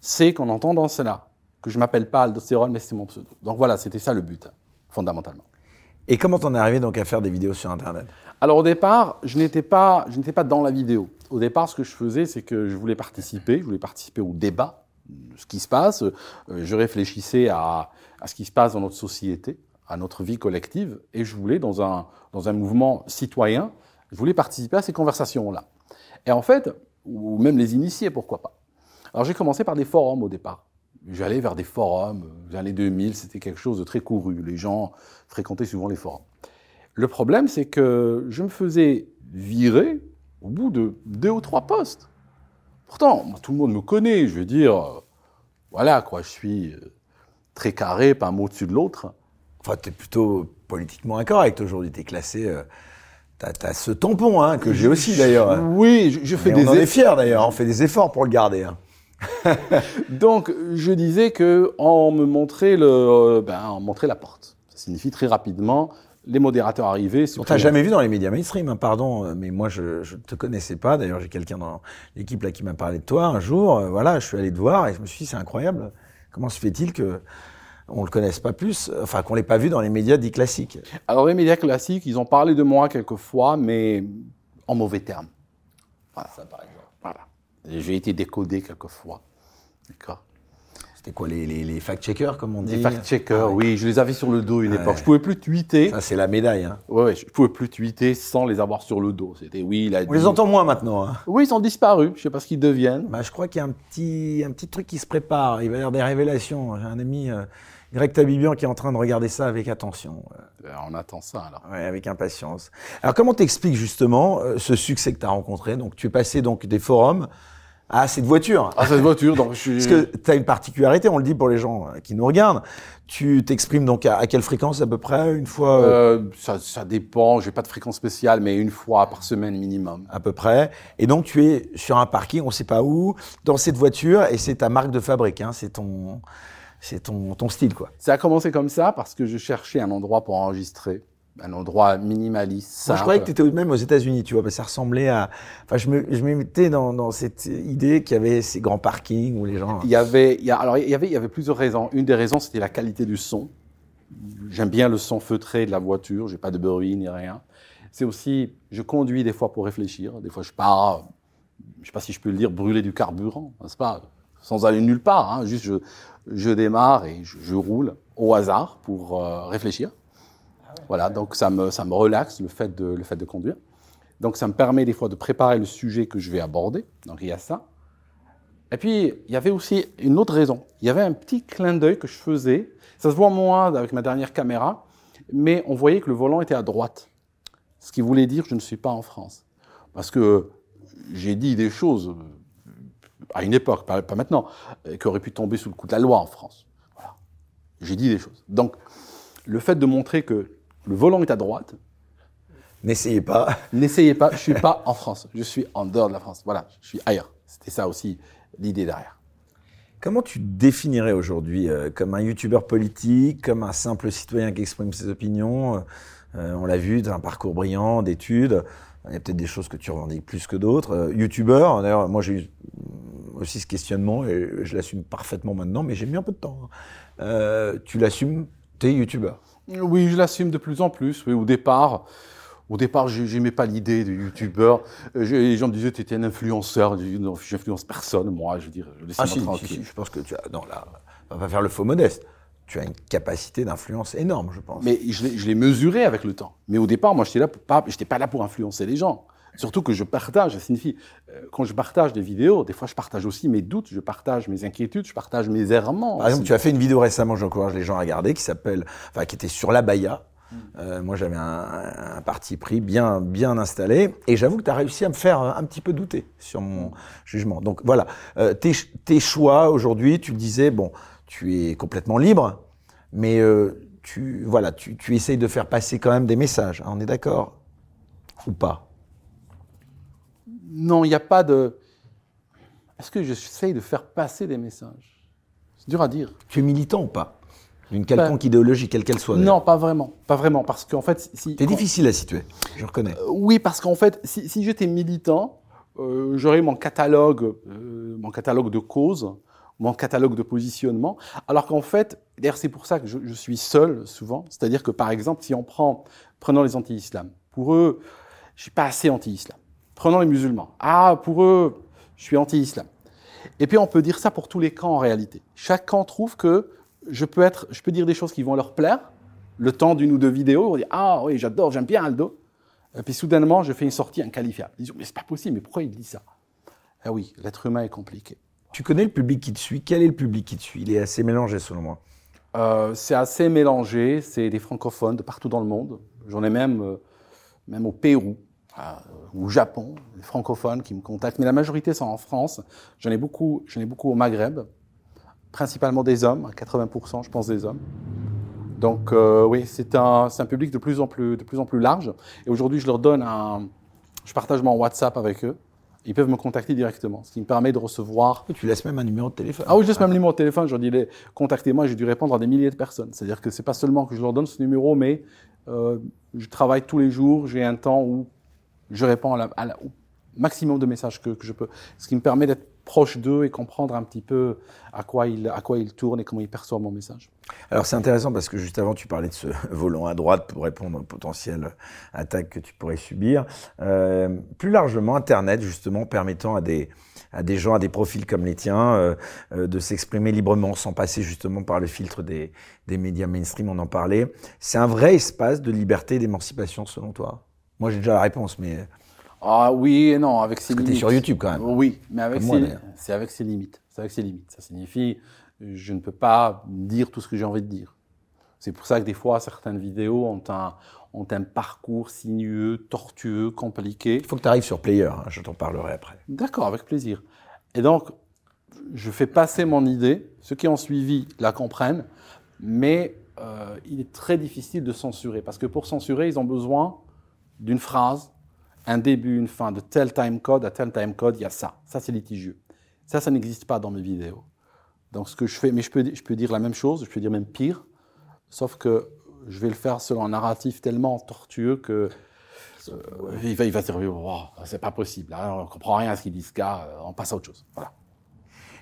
sait qu'en entendant cela, que je m'appelle pas aldostérone, mais c'est mon pseudo. Donc voilà, c'était ça le but, fondamentalement. Et comment t'en es arrivé donc à faire des vidéos sur Internet? Alors au départ, je n'étais pas, je n'étais pas dans la vidéo. Au départ, ce que je faisais, c'est que je voulais participer, je voulais participer au débat, ce qui se passe. Euh, je réfléchissais à, à ce qui se passe dans notre société, à notre vie collective, et je voulais, dans un, dans un mouvement citoyen, je voulais participer à ces conversations-là. Et en fait, ou même les initier, pourquoi pas. Alors j'ai commencé par des forums au départ. J'allais vers des forums, les années 2000, c'était quelque chose de très couru. Les gens fréquentaient souvent les forums. Le problème, c'est que je me faisais virer au bout de deux ou trois postes. Pourtant, tout le monde me connaît, je veux dire, voilà quoi, je suis euh, très carré, pas un mot au-dessus de l'autre. Enfin, tu es plutôt politiquement incorrect aujourd'hui. Tu es classé. Euh, tu as, ce tampon hein, que j'ai aussi d'ailleurs. Oui, je, fais des. On en est fiers d'ailleurs. On fait des efforts pour le garder. Hein. Donc, je disais que on me montrait le, euh, ben, montrait la porte. Ça signifie très rapidement les modérateurs arrivés. On t'a jamais vu dans les médias mainstream, hein, pardon, euh, mais moi je, ne te connaissais pas. D'ailleurs, j'ai quelqu'un dans l'équipe là qui m'a parlé de toi un jour. voilà, je suis allé te voir et je me suis dit c'est incroyable. Comment se fait-il que on le connaisse pas plus, enfin qu'on l'ait pas vu dans les médias dits classiques? Alors les médias classiques, ils ont parlé de moi quelquefois, mais en mauvais termes. Voilà. Ça par exemple. J'ai été décodé quelquefois. D'accord? C'était quoi les, les, fact-checkers, comme on dit? Les fact-checkers, ah oui, je les avais sur le dos une époque. Je pouvais plus tweeter. Ça, c'est la médaille. Hein. Ouais, ouais, je pouvais plus tweeter sans les avoir sur le dos. C'était oui, il a On les entend moins maintenant. Hein. Oui, ils ont disparu. Je sais pas ce qu'ils deviennent. Bah, je crois qu'il y a un petit, un petit truc qui se prépare. Il va y avoir des révélations. J'ai un ami, euh, Greg Tabibian, qui est en train de regarder ça avec attention. Euh, on attend ça alors. Ouais, avec impatience. Alors, comment t'expliques justement euh, ce succès que tu as rencontré? Donc, tu es passé donc des forums ah, cette voiture. Ah, cette voiture. Donc, je Parce que tu as une particularité, on le dit pour les gens euh, qui nous regardent. Tu t'exprimes donc à, quelle fréquence à peu près? Une fois euh ça, ça dépend, j'ai pas de fréquence spéciale, mais une fois par semaine minimum. À peu près. Et donc tu es sur un parking, on sait pas où, dans cette voiture, et c'est ta marque de fabrique, hein, c'est ton, c'est ton, ton style quoi. Ça a commencé comme ça parce que je cherchais un endroit pour enregistrer un endroit minimaliste. Moi, je croyais que tu étais même aux États-Unis, tu vois, parce que ça ressemblait à. Enfin, je me, je me mettais dans, dans cette idée qu'il y avait ces grands parkings où les gens. Il y avait, il y a, alors il y avait, il y avait plusieurs raisons. Une des raisons, c'était la qualité du son. J'aime bien le son feutré de la voiture. J'ai pas de bruit ni rien. C'est aussi, je conduis des fois pour réfléchir. Des fois, je pars, je sais pas si je peux le dire, brûler du carburant, n'est-ce pas? Sans aller nulle part. Hein, juste, je, je démarre et je, roule au hasard pour euh, réfléchir. Voilà, donc ça me, ça me relaxe le fait, de, le fait de conduire. Donc ça me permet des fois de préparer le sujet que je vais aborder. Donc il y a ça. Et puis il y avait aussi une autre raison. Il y avait un petit clin d'œil que je faisais. Ça se voit moins avec ma dernière caméra, mais on voyait que le volant était à droite. Ce qui voulait dire je ne suis pas en France. Parce que j'ai dit des choses à une époque, pas, pas maintenant, qui auraient pu tomber sous le coup de la loi en France. Voilà. J'ai dit des choses. Donc, le fait de montrer que le volant est à droite. N'essayez pas. N'essayez pas, je suis pas en France, je suis en dehors de la France. Voilà, je suis ailleurs. C'était ça aussi l'idée derrière. Comment tu définirais aujourd'hui euh, comme un youtubeur politique, comme un simple citoyen qui exprime ses opinions euh, On l'a vu, tu as un parcours brillant d'études. Il y a peut-être des choses que tu revendiques plus que d'autres. Euh, youtubeur, d'ailleurs, moi j'ai eu aussi ce questionnement et je l'assume parfaitement maintenant, mais j'ai mis un peu de temps. hein. Euh, tu l'assumes, t'es youtubeur. Oui, je l'assume de plus en plus. Oui, au départ, au départ, j'ai- j'aimais pas l'idée de youtubeur. Euh, Les gens me disaient, tu étais un influenceur. Je dis, non, j'influence personne. Moi, je veux dire, je laisse Ah si, si, tranquille. si, je pense que tu as. Non, là, on va faire le faux modeste. Tu as une capacité d'influence énorme, je pense. Mais je l'ai- je l'ai mesuré avec le temps. Mais au départ, moi, j'étais là, pour pas, j'étais pas là pour influencer les gens. Surtout que je partage, ça signifie, euh, quand je partage des vidéos, des fois, je partage aussi mes doutes, je partage mes inquiétudes, je partage mes errements. Par exemple, aussi. tu as fait une vidéo récemment, j'encourage les gens à regarder, qui s'appelle, enfin, qui était sur la Baïa. Euh, moi, j'avais un, un parti pris bien, bien installé, et j'avoue que tu as réussi à me faire un petit peu douter sur mon jugement. Donc voilà, Euh, tes, ch- tes choix aujourd'hui, tu le disais, bon, tu es complètement libre, mais euh, tu, voilà, tu, tu essayes de faire passer quand même des messages. hein, on est d'accord? Ou pas? Non, il n'y a pas de. Est-ce que j'essaye de faire passer des messages? C'est dur à dire. Tu es militant ou pas? D'une quelconque idéologie, quelle qu'elle soit. Non, pas vraiment. Pas vraiment. Parce qu'en fait, si. Quand- difficile à situer, je reconnais. Euh, Oui, parce qu'en fait, si, si j'étais militant, euh, j'aurais mon catalogue, euh, mon catalogue de causes, mon catalogue de positionnement. Alors qu'en fait, d'ailleurs, c'est pour ça que je, je suis seul souvent. C'est-à-dire que, par exemple, si on prend, prenons les anti-islam. Pour eux, je suis pas assez anti-islam. Prenons les musulmans. Ah, pour eux, je suis anti-islam. Et puis, on peut dire ça pour tous les camps en réalité. Chaque camp trouve que je peux être, je peux dire des choses qui vont leur plaire. Le temps d'une ou deux vidéos, on dit ah oui, j'adore, j'aime bien Aldo. Et puis soudainement, je fais une sortie inqualifiable. Ils disent, mais c'est pas possible, mais pourquoi il dit ça? Ah oui, l'être humain est compliqué. Tu connais le public qui te suit? Quel est le public qui te suit? Il est assez mélangé selon moi. Euh, c'est assez mélangé, c'est des francophones de partout dans le monde. J'en ai même, euh, même au Pérou, euh, au Japon, des francophones qui me contactent. Mais la majorité sont en France. J'en ai beaucoup, j'en ai beaucoup au Maghreb, principalement des hommes, à 80% je pense des hommes. Donc euh, oui, c'est un, un public de plus en plus, de plus en plus large. Et aujourd'hui, je leur donne un, je partage mon WhatsApp avec eux. Ils peuvent me contacter directement, ce qui me permet de recevoir Tu laisses même un numéro de téléphone. ah oui, je laisse même le numéro de téléphone, je leur dis, les- contactez-moi, j'ai dû répondre à des milliers de personnes. C'est-à-dire que c'est pas seulement que je leur donne ce numéro, mais euh, je travaille tous les jours, j'ai un temps où je réponds à la- au maximum de messages que, je peux. Ce qui me permet d'être proche d'eux et comprendre un petit peu à quoi ils à quoi ils tournent et comment ils perçoivent mon message. Alors c'est intéressant parce que juste avant tu parlais de ce volant à droite pour répondre aux potentielles attaques que tu pourrais subir. Euh, plus largement, Internet justement permettant à des à des gens, à des profils comme les tiens, euh, euh, de s'exprimer librement sans passer justement par le filtre des, des médias mainstream, on en parlait. C'est un vrai espace de liberté et d'émancipation selon toi? Moi j'ai déjà la réponse, mais Ah oui et non, avec ses parce que t'es limites. sur YouTube quand même. Oui, mais avec Comme moi, ses, d'ailleurs. c'est avec ses limites. C'est avec ses limites. Ça signifie, je ne peux pas dire tout ce que j'ai envie de dire. C'est pour ça que des fois, certaines vidéos ont un, ont un parcours sinueux, tortueux, compliqué. Il faut que tu arrives sur Player, hein, je t'en parlerai après. D'accord, avec plaisir. Et donc, je fais passer mon idée. Ceux qui ont suivi la comprennent, mais euh, il est très difficile de censurer parce que pour censurer, ils ont besoin d'une phrase, un début, une fin, de tel time code à tel time code, il y a ça. Ça, c'est litigieux. Ça, ça n'existe pas dans mes vidéos. Donc, ce que je fais, mais je peux, je peux dire la même chose, je peux dire même pire, sauf que je vais le faire selon un narratif tellement tortueux que euh, il, va, se dire, oh, c'est pas possible, là, on comprend rien à ce qu'il dit ce gars, euh, on passe à autre chose. Voilà.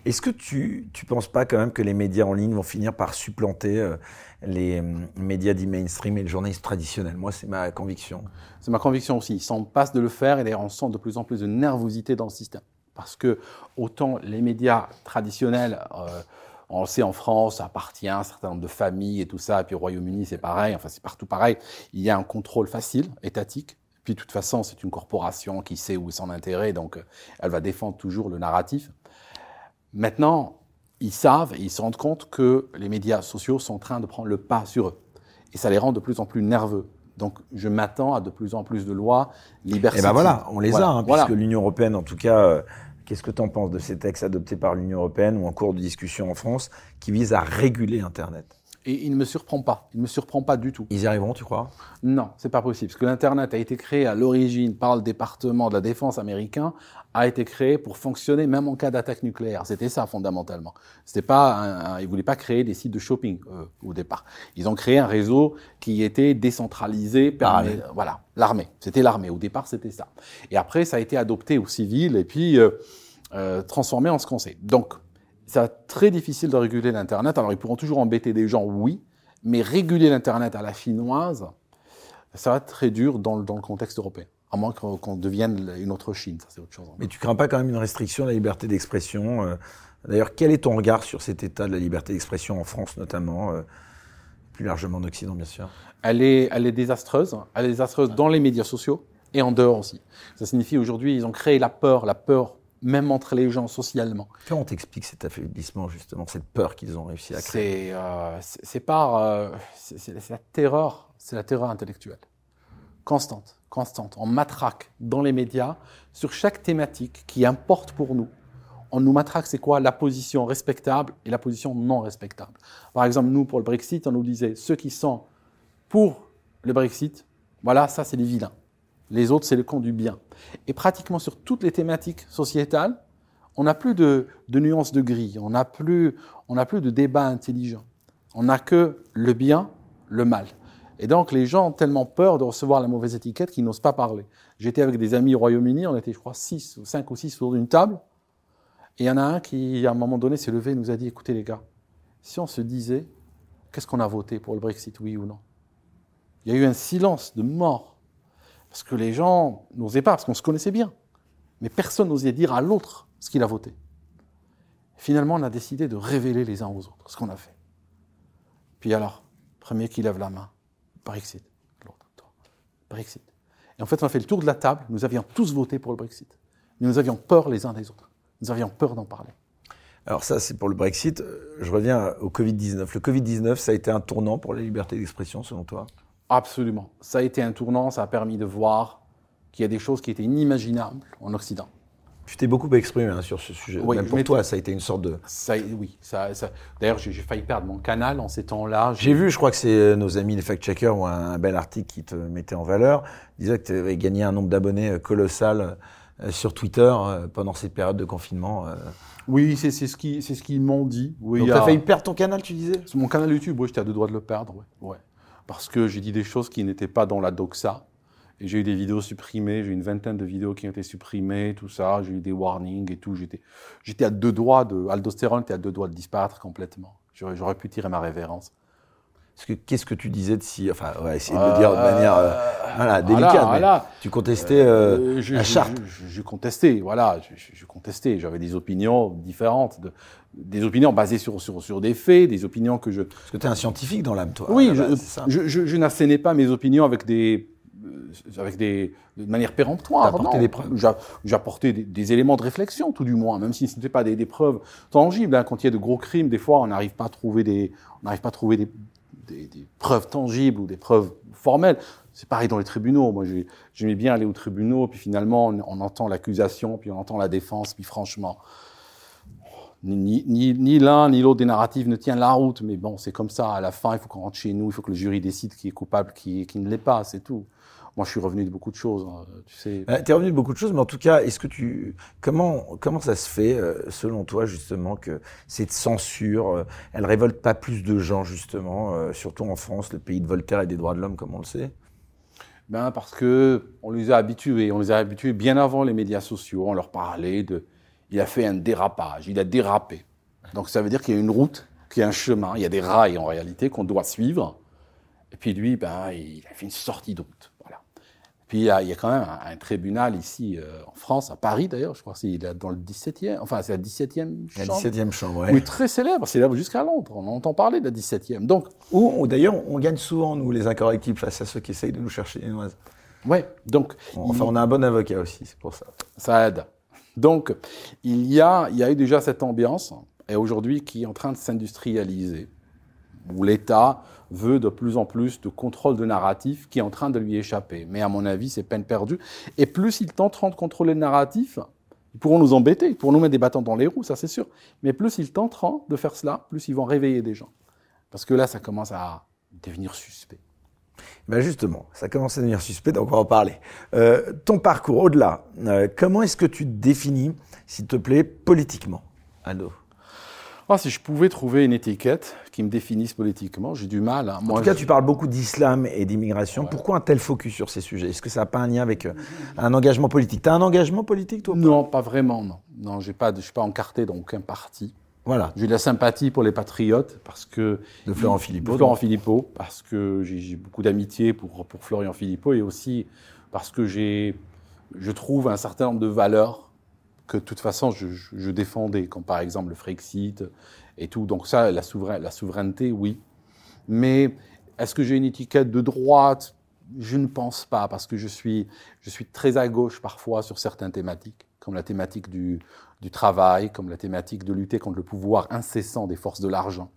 Est-ce que tu ne penses pas quand même que les médias en ligne vont finir par supplanter euh, les médias dits mainstream et le journalisme traditionnel? Moi, c'est ma conviction. C'est ma conviction aussi. Ils s'en passent de le faire et d'ailleurs, on sent de plus en plus de nervosité dans le système. Parce que autant les médias traditionnels, on le sait en France, ça appartient à un certain nombre de familles et tout ça, et puis au Royaume-Uni, c'est pareil, enfin c'est partout pareil. Il y a un contrôle facile, étatique, puis de toute façon, c'est une corporation qui sait où est son intérêt, donc euh, elle va défendre toujours le narratif. Maintenant, ils savent et ils se rendent compte que les médias sociaux sont en train de prendre le pas sur eux. Et ça les rend de plus en plus nerveux. Donc, je m'attends à de plus en plus de lois liberté. Et ben voilà, on les a, hein, puisque l'Union européenne, en tout cas, euh, qu'est-ce que tu en penses de ces textes adoptés par l'Union européenne ou en cours de discussion en France qui visent à réguler Internet? Et il ne me surprend pas. Il ne me surprend pas du tout. Ils y arriveront, tu crois? Non, c'est pas possible. Parce que l'Internet a été créé à l'origine par le département de la défense américain, a été créé pour fonctionner même en cas d'attaque nucléaire. C'était ça fondamentalement. C'était pas, un, ils voulaient pas créer des sites de shopping euh, au départ. Ils ont créé un réseau qui était décentralisé par voilà l'armée. C'était l'armée. Au départ, c'était ça. Et après, ça a été adopté au civil et puis euh, euh, transformé en ce qu'on sait. Donc c'est très difficile de réguler l'Internet. Alors, ils pourront toujours embêter des gens, oui, mais réguler l'Internet à la chinoise, ça va être très dur dans le, dans le contexte européen. À moins qu'on devienne une autre Chine, ça c'est autre chose. Mais tu crains pas quand même une restriction de la liberté d'expression euh, D'ailleurs, quel est ton regard sur cet état de la liberté d'expression en France notamment, euh, plus largement en Occident bien sûr? Elle est, elle est désastreuse. Elle est désastreuse dans les médias sociaux et en dehors aussi. Ça signifie aujourd'hui, ils ont créé la peur, la peur même entre les gens socialement. Comment on t'explique cet affaiblissement, justement, cette peur qu'ils ont réussi à créer? C'est euh, par. Euh, c'est la terreur, c'est la terreur intellectuelle. Constante, constante. On matraque dans les médias sur chaque thématique qui importe pour nous. On nous matraque, c'est quoi? La position respectable et la position non respectable. Par exemple, nous, pour le Brexit, on nous disait ceux qui sont pour le Brexit, voilà, ça, c'est les vilains. Les autres, c'est le camp du bien. Et pratiquement sur toutes les thématiques sociétales, on n'a plus de, nuances de gris, on n'a plus, plus de débat intelligent. On n'a que le bien, le mal. Et donc, les gens ont tellement peur de recevoir la mauvaise étiquette qu'ils n'osent pas parler. J'étais avec des amis au Royaume-Uni, on était, je crois, six ou cinq ou six autour d'une table. Et il y en a un qui, à un moment donné, s'est levé et nous a dit Écoutez, les gars, si on se disait, qu'est-ce qu'on a voté pour le Brexit, oui ou non? Il y a eu un silence de mort. Parce que les gens n'osaient pas, parce qu'on se connaissait bien. Mais personne n'osait dire à l'autre ce qu'il a voté. Finalement, on a décidé de révéler les uns aux autres ce qu'on a fait. Puis alors, premier qui lève la main, Brexit. Brexit. Et en fait, on a fait le tour de la table, nous avions tous voté pour le Brexit. Mais nous avions peur les uns des autres. Nous avions peur d'en parler. Alors ça, c'est pour le Brexit. Je reviens au Covid-19. Le Covid-19, ça a été un tournant pour la liberté d'expression, selon toi? Absolument. Ça a été un tournant, ça a permis de voir qu'il y a des choses qui étaient inimaginables en Occident. Tu t'es beaucoup exprimé hein, sur ce sujet. Oui, Même pour toi, ça a été une sorte de. Ça, oui. Ça, D'ailleurs, j'ai failli perdre mon canal en ces temps-là. J'ai vu, je crois que c'est euh, nos amis les fact-checkers ou un, bel article qui te mettait en valeur. Ils disaient que tu avais gagné un nombre d'abonnés euh, colossal euh, sur Twitter pendant cette période de confinement. Oui, c'est ce qu'ils ce qu'ils m'ont dit. Oui, Donc, tu as failli perdre ton canal, tu disais? Mon canal YouTube, oui, j'étais à deux doigts de le perdre. Ouais. ouais parce que j'ai dit des choses qui n'étaient pas dans la doxa. Et j'ai eu des vidéos supprimées, j'ai eu une vingtaine de vidéos qui ont été supprimées, tout ça, j'ai eu des warnings et tout. J'étais, j'étais à deux doigts de. Aldostérone était à deux doigts de disparaître complètement. J'aurais, j'aurais pu tirer ma révérence. Que, qu'est-ce que tu disais de si. Enfin, on va essayer de le dire de manière euh, voilà, délicate. Voilà, tu contestais euh, euh, la charte. Je, je, contestais, voilà, je, contestais. J'avais des opinions différentes. De, des opinions basées sur, sur, sur, des faits, des opinions que je... Parce que tu es un scientifique dans l'âme, toi. Oui, je, je, je, n'assénais pas mes opinions avec des, euh, avec des, de manière péremptoire. J'apportais des preuves. J'apportais des, des, éléments de réflexion, tout du moins, même si ce n'était pas des, des, preuves tangibles. Hein. Quand il y a de gros crimes, des fois, on n'arrive pas à trouver des, on n'arrive pas à trouver des, des, preuves tangibles ou des preuves formelles. C'est pareil dans les tribunaux. Moi, j'aimais bien aller aux tribunaux, puis finalement, on, on entend l'accusation, puis on entend la défense, puis franchement, ni, ni, ni l'un ni l'autre des narratifs ne tient la route, mais bon, c'est comme ça. À la fin, il faut qu'on rentre chez nous, il faut que le jury décide qui est coupable, qui, qui ne l'est pas, c'est tout. Moi, je suis revenu de beaucoup de choses, hein, tu sais. Euh, tu es revenu de beaucoup de choses, mais en tout cas, est-ce que tu comment comment ça se fait euh, selon toi justement que cette censure, euh, elle révolte pas plus de gens justement, surtout en France, le pays de Voltaire et des droits de l'homme, comme on le sait? Ben parce que on les a habitués, on les a habitués bien avant les médias sociaux. On leur parlait de, il a fait un dérapage, il a dérapé. Donc ça veut dire qu'il y a une route, qu'il y a un chemin, il y a des rails en réalité qu'on doit suivre. Et puis lui, ben il a fait une sortie de route. Puis il y a, il y a quand même un, un tribunal ici euh, en France, à Paris d'ailleurs, je crois que c'est dans le 17e, enfin c'est la 17e La chambre. 17e chambre. Oui, très célèbre, c'est là jusqu'à Londres, on entend parler de la 17e. Donc, Où, d'ailleurs, on gagne souvent, nous, les incorrectibles, face à ceux qui essayent de nous chercher les noises. ouais, donc Enfin, on a un bon avocat aussi, c'est pour ça. Ça aide. Donc, il y a, il y a eu déjà cette ambiance, et aujourd'hui, qui est en train de s'industrialiser, où l'État veut de plus en plus de contrôle de narratif qui est en train de lui échapper. Mais à mon avis, c'est peine perdue. Et plus ils tenteront de contrôler le narratif, ils pourront nous embêter, ils pourront nous mettre des bâtons dans les roues, ça c'est sûr. Mais plus ils tenteront de faire cela, plus ils vont réveiller des gens. Parce que là, ça commence à devenir suspect. Ben justement, ça commence à devenir suspect, donc on va en parler. Euh, ton parcours, au-delà, euh, comment est-ce que tu te définis, s'il te plaît, politiquement? Aldo Si je pouvais trouver une étiquette qui me définisse politiquement, j'ai du mal. hein. En tout cas, je- tu parles beaucoup d'islam et d'immigration. Pourquoi un tel focus sur ces sujets? Est-ce que ça n'a pas un lien avec euh, un engagement politique? Tu as un engagement politique, toi Non, pas vraiment, non. Non, je suis pas encarté dans aucun parti. Voilà, J'ai de la sympathie pour les patriotes parce que de Florent Philippot. de Florent Philippot, parce que j'ai j'ai beaucoup d'amitié pour, pour Florian Philippot et aussi parce que j'ai, je trouve un certain nombre de valeurs que de toute façon je, défendais, comme par exemple le Frexit et tout. Donc ça, la, souverain- la souveraineté, oui. Mais est-ce que j'ai une étiquette de droite? Je ne pense pas, parce que je suis, je suis très à gauche parfois sur certaines thématiques, comme la thématique du, du travail, comme la thématique de lutter contre le pouvoir incessant des forces de l'argent.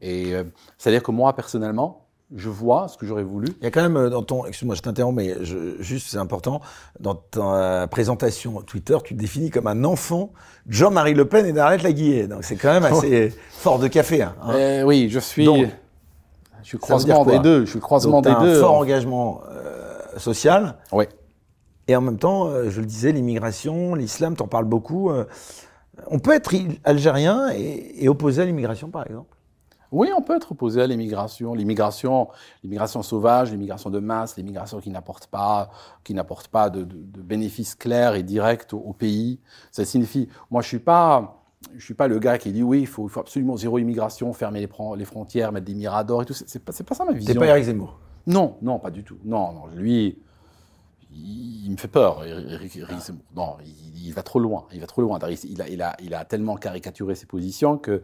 Et euh, c'est-à-dire que moi, personnellement, je vois ce que j'aurais voulu. Il y a quand même euh, dans ton, excuse-moi, je t'interromps, mais je- juste c'est important, dans ta présentation Twitter, tu te définis comme un enfant de Jean-Marie Le Pen et d'Arlette Laguillet. Donc c'est quand même assez fort de café. Hein, hein. Euh, oui, je suis, Donc, je suis croisement des deux. Je suis croisement Donc, des deux. un fort engagement euh, social. Oui. Et en même temps, euh, je le disais, l'immigration, l'islam, t'en parles beaucoup. euh, on peut être algérien et, et opposé à l'immigration, par exemple. Oui, on peut être opposé à l'immigration, l'immigration, l'immigration sauvage, l'immigration de masse, l'immigration qui n'apporte pas, qui n'apporte pas de, de- de bénéfices clairs et directs au, au pays. Ça signifie, moi, je suis pas, je suis pas le gars qui dit oui, il faut, il faut absolument zéro immigration, fermer les, fron- les frontières, mettre des miradors et tout. C'est pas, pas ça ma T'es vision. pas Eric Zemmour? Non, non, pas du tout. Non, non, lui, il, me fait peur, Eric Eric Zemmour. Non, il, il va trop loin. Il va trop loin. Il, il a, il, a, il a tellement caricaturé ses positions que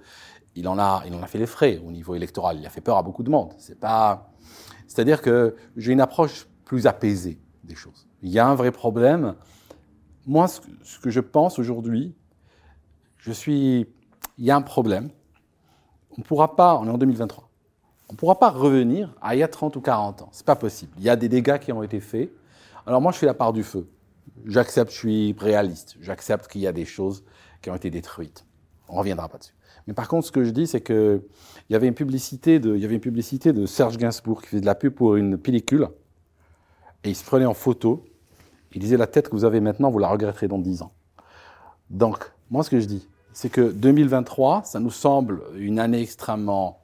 il en a, fait les frais au niveau électoral. Il a fait peur à beaucoup de monde. C'est pas, c'est-à-dire que j'ai une approche plus apaisée des choses. Il y a un vrai problème. Moi, ce que, ce que je pense aujourd'hui, je suis, il y a un problème. On ne pourra pas, on est en 2023. On ne pourra pas revenir à il y a 30 ou 40 ans. C'est pas possible. Il y a des dégâts qui ont été faits. Alors moi, je fais la part du feu. J'accepte, je suis réaliste. J'accepte qu'il y a des choses qui ont été détruites. On reviendra pas dessus. Mais par contre, ce que je dis, c'est que il y avait une publicité de, Serge Gainsbourg qui faisait de la pub pour une pellicule et il se prenait en photo. Il disait la tête que vous avez maintenant, vous la regretterez dans 10 ans. Donc, moi, ce que je dis, c'est que 2023, ça nous semble une année extrêmement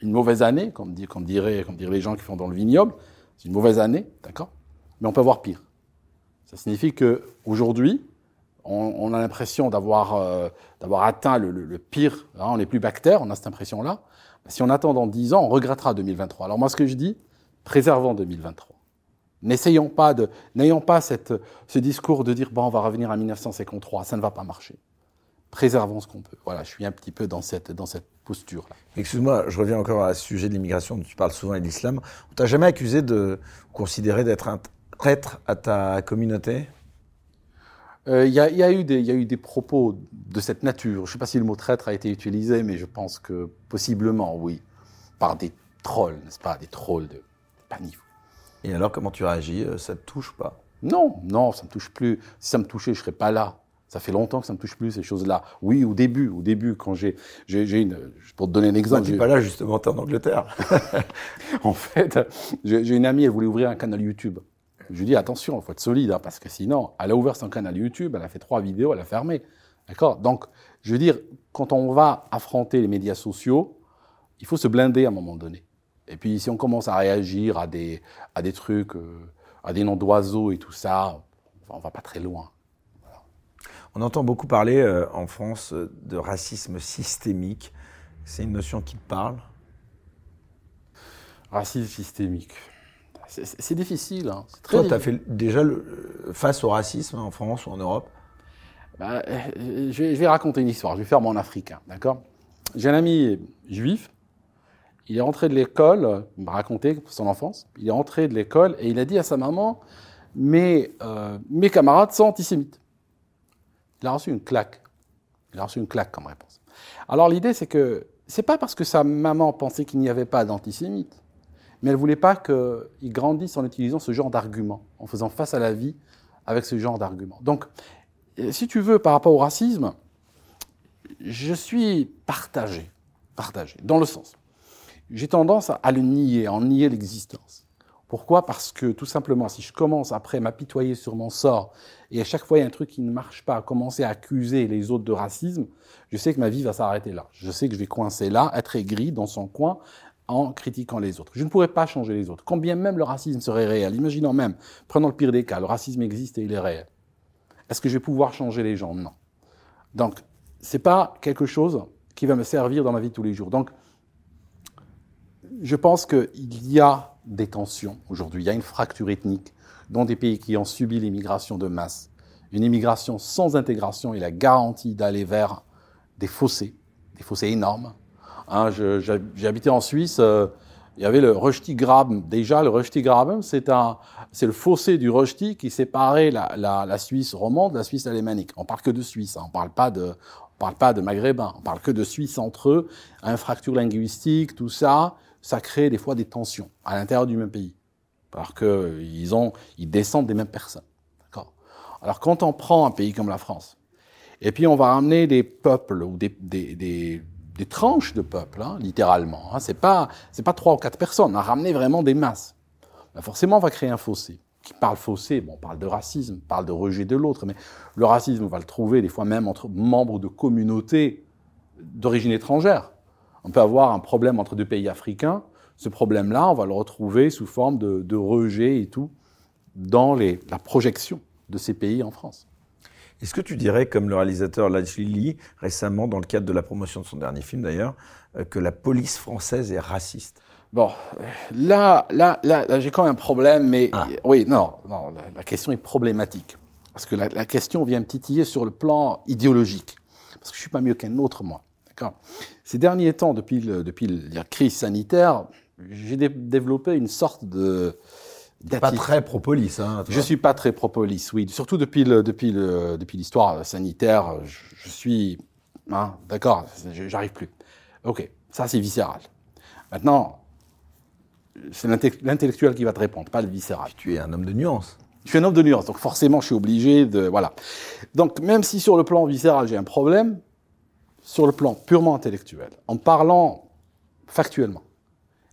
une mauvaise année, comme, dirait, comme diraient les gens qui font dans le vignoble. C'est une mauvaise année, d'accord? Mais on peut avoir pire. Ça signifie que aujourd'hui, on, a l'impression d'avoir euh, d'avoir atteint le, pire. hein, on n'est plus bactère, on a cette impression-là. Si on attend dans 10 ans, on regrettera 2023. Alors moi, ce que je dis, préservons 2023. N'essayons pas de, n'ayons pas ce discours de dire bon, on va revenir à 1953. Ça ne va pas marcher. Préservons ce qu'on peut. Voilà, je suis un petit peu dans cette dans cette posture. Excuse-moi, je reviens encore à ce sujet de l'immigration dont tu parles souvent et de l'islam. On t'a jamais accusé de considérer d'être un traître à ta communauté? Euh, Il y, a, y, eu des- y a eu des propos de cette nature. Je ne sais pas si le mot traître a été utilisé, mais je pense que possiblement, oui, par des trolls, n'est-ce pas, des trolls de pas niveau. Et alors, comment tu réagis? Euh, Ça te touche ou pas? Non, non, ça me touche plus. Si ça me touchait, je serais pas là. Ça fait longtemps que ça me touche plus ces choses-là. Oui, au début, au début, quand j'ai, j'ai, une, pour te donner un exemple. Tu n'es pas là justement, t'es en Angleterre. en fait, j'ai une amie, elle voulait ouvrir un canal YouTube. Je lui dis attention, il faut être solide, hein, parce que sinon, elle a ouvert son canal YouTube, elle a fait trois vidéos, elle a fermé. D'accord? Donc, je veux dire, quand on va affronter les médias sociaux, il faut se blinder à un moment donné. Et puis, si on commence à réagir à des, à des trucs, euh, à des noms d'oiseaux et tout ça, on va pas très loin. On entend beaucoup parler euh, en France euh, de racisme systémique. C'est une notion qui te parle? Racisme systémique. C'est difficile. Hein. Toi, tu as fait déjà le, face au racisme en France ou en Europe bah, euh, je, vais, raconter une histoire. Je vais faire mon africain. D'accord? J'ai un ami juif. Il est rentré de l'école, il m'a raconté son enfance. Il est rentré de l'école et il a dit à sa maman mes camarades sont antisémites. Il a reçu une claque. Il a reçu une claque comme réponse. Alors l'idée, c'est que c'est pas parce que sa maman pensait qu'il n'y avait pas d'antisémites, mais elle voulait pas qu'il grandisse en utilisant ce genre d'arguments, en faisant face à la vie avec ce genre d'arguments. Donc, si tu veux, par rapport au racisme, je suis partagé, partagé, dans le sens. J'ai tendance à le nier, à en nier l'existence. Pourquoi? Parce que tout simplement, si je commence après à m'apitoyer sur mon sort et à chaque fois il y a un truc qui ne marche pas, à commencer à accuser les autres de racisme, je sais que ma vie va s'arrêter là. Je sais que je vais coincer là, être aigri dans son coin en critiquant les autres. Je ne pourrais pas changer les autres. Combien même le racisme serait réel, imaginons même, prenons le pire des cas, le racisme existe et il est réel. Est-ce que je vais pouvoir changer les gens? Non. Donc, c'est pas quelque chose qui va me servir dans ma vie de tous les jours. Donc, je pense qu'il y a des tensions aujourd'hui. Il y a une fracture ethnique dans des pays qui ont subi l'immigration de masse. Une immigration sans intégration est la garantie d'aller vers des fossés, des fossés énormes. Hein, habité en Suisse, euh, il y avait le Rösti-Graben. Déjà, le Rösti-Graben, c'est le fossé du Rösti qui séparait la, la, la, Suisse romande de la Suisse alémanique. On parle que de Suisse, hein, on parle pas de, on parle pas de Maghrébins, on parle que de Suisse entre eux, une fracture linguistique, tout ça ça crée des fois des tensions à l'intérieur du même pays. Parce qu'ils ont, ils descendent des mêmes personnes. D'accord? Alors quand on prend un pays comme la France, et puis on va ramener des peuples ou des, des, des, des tranches de peuples, hein, littéralement. Hein, c'est pas c'est pas trois ou quatre personnes. On a ramené vraiment des masses. Ben forcément, on va créer un fossé. Qui parle fossé, bon, on parle de racisme, on parle de rejet de l'autre, mais le racisme, on va le trouver des fois même entre membres de communautés d'origine étrangère. On peut avoir un problème entre deux pays africains. Ce problème-là, on va le retrouver sous forme de, rejet et tout dans la projection de ces pays en France. Est-ce que tu dirais, comme le réalisateur Lajli récemment, dans le cadre de la promotion de son dernier film d'ailleurs, euh, que la police française est raciste? Bon, là, là, là, j'ai quand même un problème, mais ah. oui, non, non, la, question est problématique. Parce que la, la, question vient me titiller sur le plan idéologique. Parce que je suis pas mieux qu'un autre, moi. Ces derniers temps, depuis, depuis la crise sanitaire, j'ai développé une sorte de pas très propolis, hein. Je suis pas très propolis, oui. Surtout depuis le, depuis le, depuis l'histoire sanitaire, je, suis, hein, d'accord, j'arrive plus. Ok, ça c'est viscéral. Maintenant, c'est l'intellectuel qui va te répondre, pas le viscéral. Tu es un homme de nuance. Je suis un homme de nuance, donc forcément je suis obligé de, voilà. Donc même si sur le plan viscéral j'ai un problème, sur le plan purement intellectuel, en parlant factuellement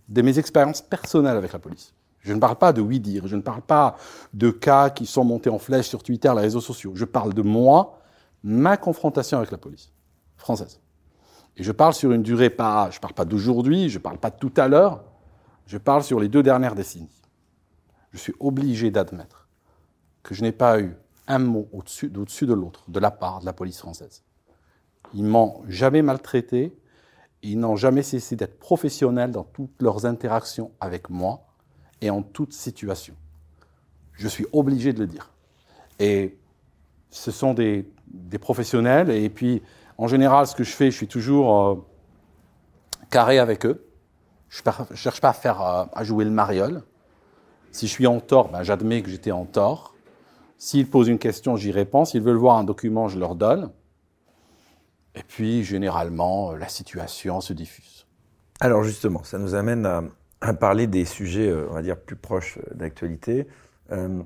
de mes expériences personnelles avec la police. Je ne parle pas de oui dire, je ne parle pas de cas qui sont montés en flèche sur Twitter, les réseaux sociaux. Je parle de moi, ma confrontation avec la police française. Et je parle sur une durée pas, je parle pas d'aujourd'hui, je parle pas de tout à l'heure, je parle sur les deux dernières décennies. Je suis obligé d'admettre que je n'ai pas eu un mot au-dessus, au-dessus de l'autre de la part de la police française. Ils m'ont jamais maltraité. Ils n'ont jamais cessé d'être professionnels dans toutes leurs interactions avec moi et en toute situation. Je suis obligé de le dire. Et ce sont des, professionnels. Et puis, en général, ce que je fais, je suis toujours euh, carré avec eux. Je ne cherche pas euh, à jouer le mariole. Si je suis en tort, ben, j'admets que j'étais en tort. S'ils posent une question, j'y réponds. S'ils veulent voir un document, je leur donne. Et puis, généralement, la situation se diffuse. Alors justement, ça nous amène à, parler des sujets, euh, on va dire, plus proches d'actualité. Euh,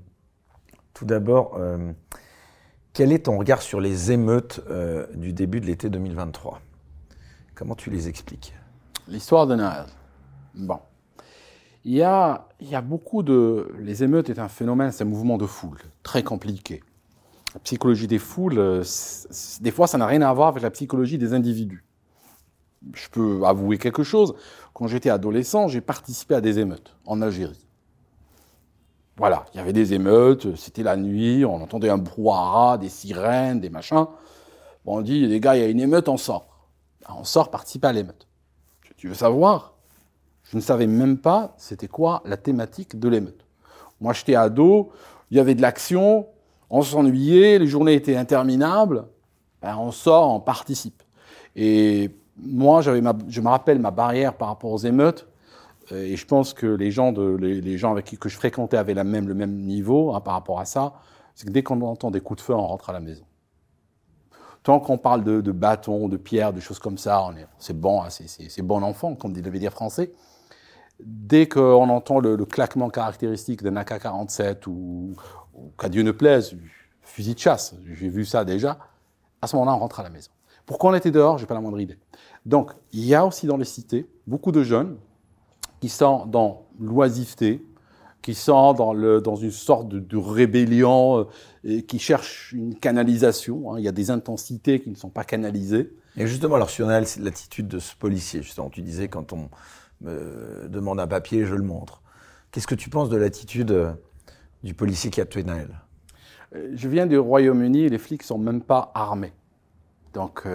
tout d'abord, euh, Quel est ton regard sur les émeutes euh, du début de l'été 2023 Comment tu les expliques? L'histoire de Naël. Bon. Il y, a, il y a beaucoup de... Les émeutes est un phénomène, c'est un mouvement de foule, très compliqué. La psychologie des foules, euh, des fois, ça n'a rien à voir avec la psychologie des individus. Je peux avouer quelque chose. Quand j'étais adolescent, j'ai participé à des émeutes en Algérie. Voilà, il y avait des émeutes, c'était la nuit, on entendait un brouhaha, des sirènes, des machins. Bon, on dit, les gars, il y a une émeute, on sort. Ben, on sort participer à l'émeute. Tu veux savoir? Je ne savais même pas c'était quoi la thématique de l'émeute. Moi, j'étais ado, il y avait de l'action, on s'ennuyait, les journées étaient interminables. Ben, on sort, on participe. Et moi, je me rappelle ma barrière par rapport aux émeutes, euh, et je pense que les gens, avec qui que je fréquentais avaient la même, le même niveau hein, par rapport à ça. C'est que dès qu'on entend des coups de feu, on rentre à la maison. Tant qu'on parle de, bâtons, de pierres, de choses comme ça, c'est bon, hein, c'est bon enfant, comme dit le dire français. Dès qu'on entend le, claquement caractéristique d'un AK-47 ou, qu'à Dieu ne plaise, fusil de chasse, j'ai vu ça déjà, à ce moment-là, on rentre à la maison. Pourquoi on était dehors? J'ai pas la moindre idée. Donc, il y a aussi dans les cités beaucoup de jeunes qui sont dans l'oisiveté, qui sont dans, le, dans une sorte de, rébellion, euh, et qui cherchent une canalisation. Hein. Il y a des intensités qui ne sont pas canalisées. Et justement, alors si on a l'attitude de ce policier, justement, tu disais quand on me demande un papier, je le montre. Qu'est-ce que tu penses de l'attitude euh, du policier qui a tué Naël? Euh, Je viens du Royaume-Uni, les flics sont même pas armés. Donc,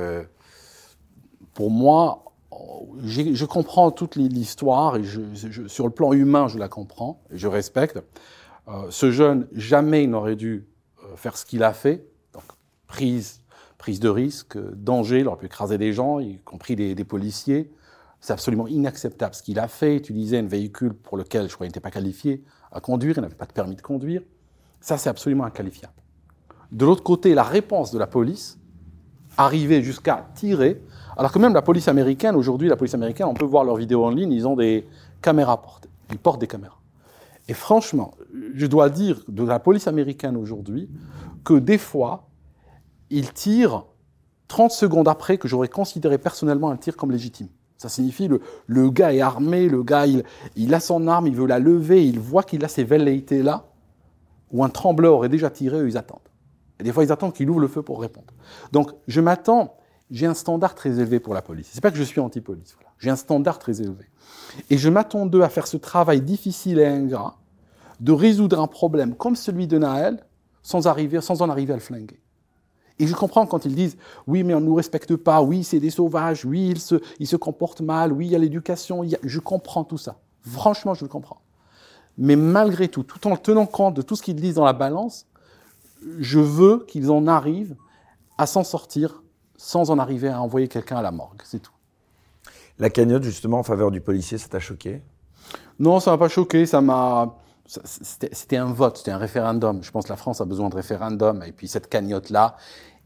pour moi, je comprends toute l'histoire et sur le plan humain, je la comprends et je respecte. Euh, ce jeune, jamais il n'aurait dû euh, faire ce qu'il a fait. Donc, prise, prise de risque, danger, il aurait pu écraser des gens, y compris des, des policiers. C'est absolument inacceptable ce qu'il a fait, utiliser un véhicule pour lequel je crois qu'il n'était pas qualifié à conduire, il n'avait pas de permis de conduire. Ça, c'est absolument inqualifiable. De l'autre côté, la réponse de la police, arriver jusqu'à tirer, alors que même la police américaine, aujourd'hui, la police américaine, on peut voir leurs vidéos en ligne, ils ont des caméras portées. Ils portent des caméras. Et franchement, je dois dire de la police américaine aujourd'hui que des fois, ils tirent 30 secondes après que j'aurais considéré personnellement un tir comme légitime. Ça signifie le, le gars est armé, le gars il, il a son arme, il veut la lever, il voit qu'il a ses velléités là, où un trembleur aurait déjà tiré, eux ils attendent. Et des fois ils attendent qu'il ouvre le feu pour répondre. Donc je m'attends j'ai un standard très élevé pour la police. C'est pas que je suis anti-police. J'ai un standard très élevé. Et je m'attends d'eux à faire ce travail difficile et ingrat de résoudre un problème comme celui de Naël sans, arriver, sans en arriver à le flinguer. Et je comprends quand ils disent oui, mais on ne nous respecte pas, oui, c'est des sauvages, oui, ils se, ils se comportent mal, oui, il y a l'éducation. Je comprends tout ça. Franchement, je le comprends. Mais malgré tout, tout en tenant compte de tout ce qu'ils disent dans la balance, je veux qu'ils en arrivent à s'en sortir sans en arriver à envoyer quelqu'un à la morgue, c'est tout. La cagnotte, justement, en faveur du policier, ça t'a choqué? Non, ça m'a pas choqué, ça m'a... C'était un vote, c'était un référendum. Je pense que la France a besoin de référendum. Et puis cette cagnotte-là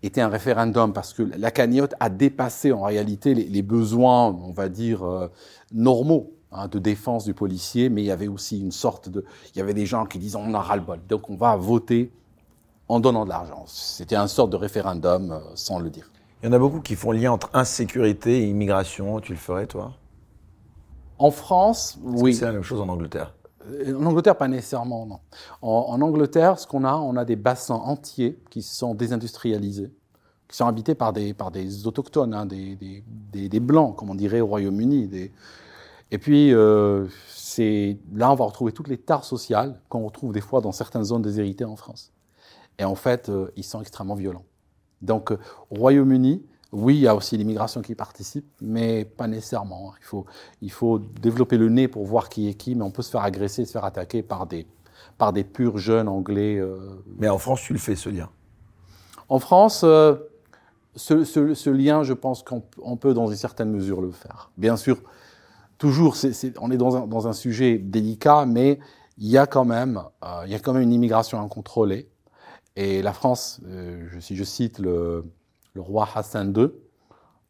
était un référendum parce que la cagnotte a dépassé en réalité les, besoins, on va dire, euh, normaux hein, de défense du policier. Mais il y avait aussi une sorte de... Il y avait des gens qui disaient on a ras-le-bol. Donc on va voter en donnant de l'argent. C'était un sorte de référendum euh, sans le dire. Il y en a beaucoup qui font lien entre insécurité et immigration. Tu le ferais, toi? En France, oui. C'est la même chose en Angleterre? Euh, en Angleterre, pas nécessairement, non. En, Angleterre, ce qu'on a, on a des bassins entiers qui sont désindustrialisés, qui sont habités par des, par des autochtones, hein, des, des, des, blancs, comme on dirait au Royaume-Uni. Et puis, euh, là, on va retrouver toutes les tares sociales qu'on retrouve des fois dans certaines zones déshéritées en France. Et en fait, euh, ils sont extrêmement violents. Donc, euh, au Royaume-Uni, oui, il y a aussi l'immigration qui participe, mais pas nécessairement. Il faut, il faut développer le nez pour voir qui est qui, mais on peut se faire agresser, se faire attaquer par des, par des purs jeunes anglais. Euh. Mais en France, tu le fais, ce lien? En France, euh, ce, ce, lien, je pense qu'on peut, dans une certaine mesure, le faire. Bien sûr, toujours, on est dans un, dans un, sujet délicat, mais il y a quand même, il y a quand même une immigration incontrôlée. Et la France, euh, si je cite le, roi Hassan II,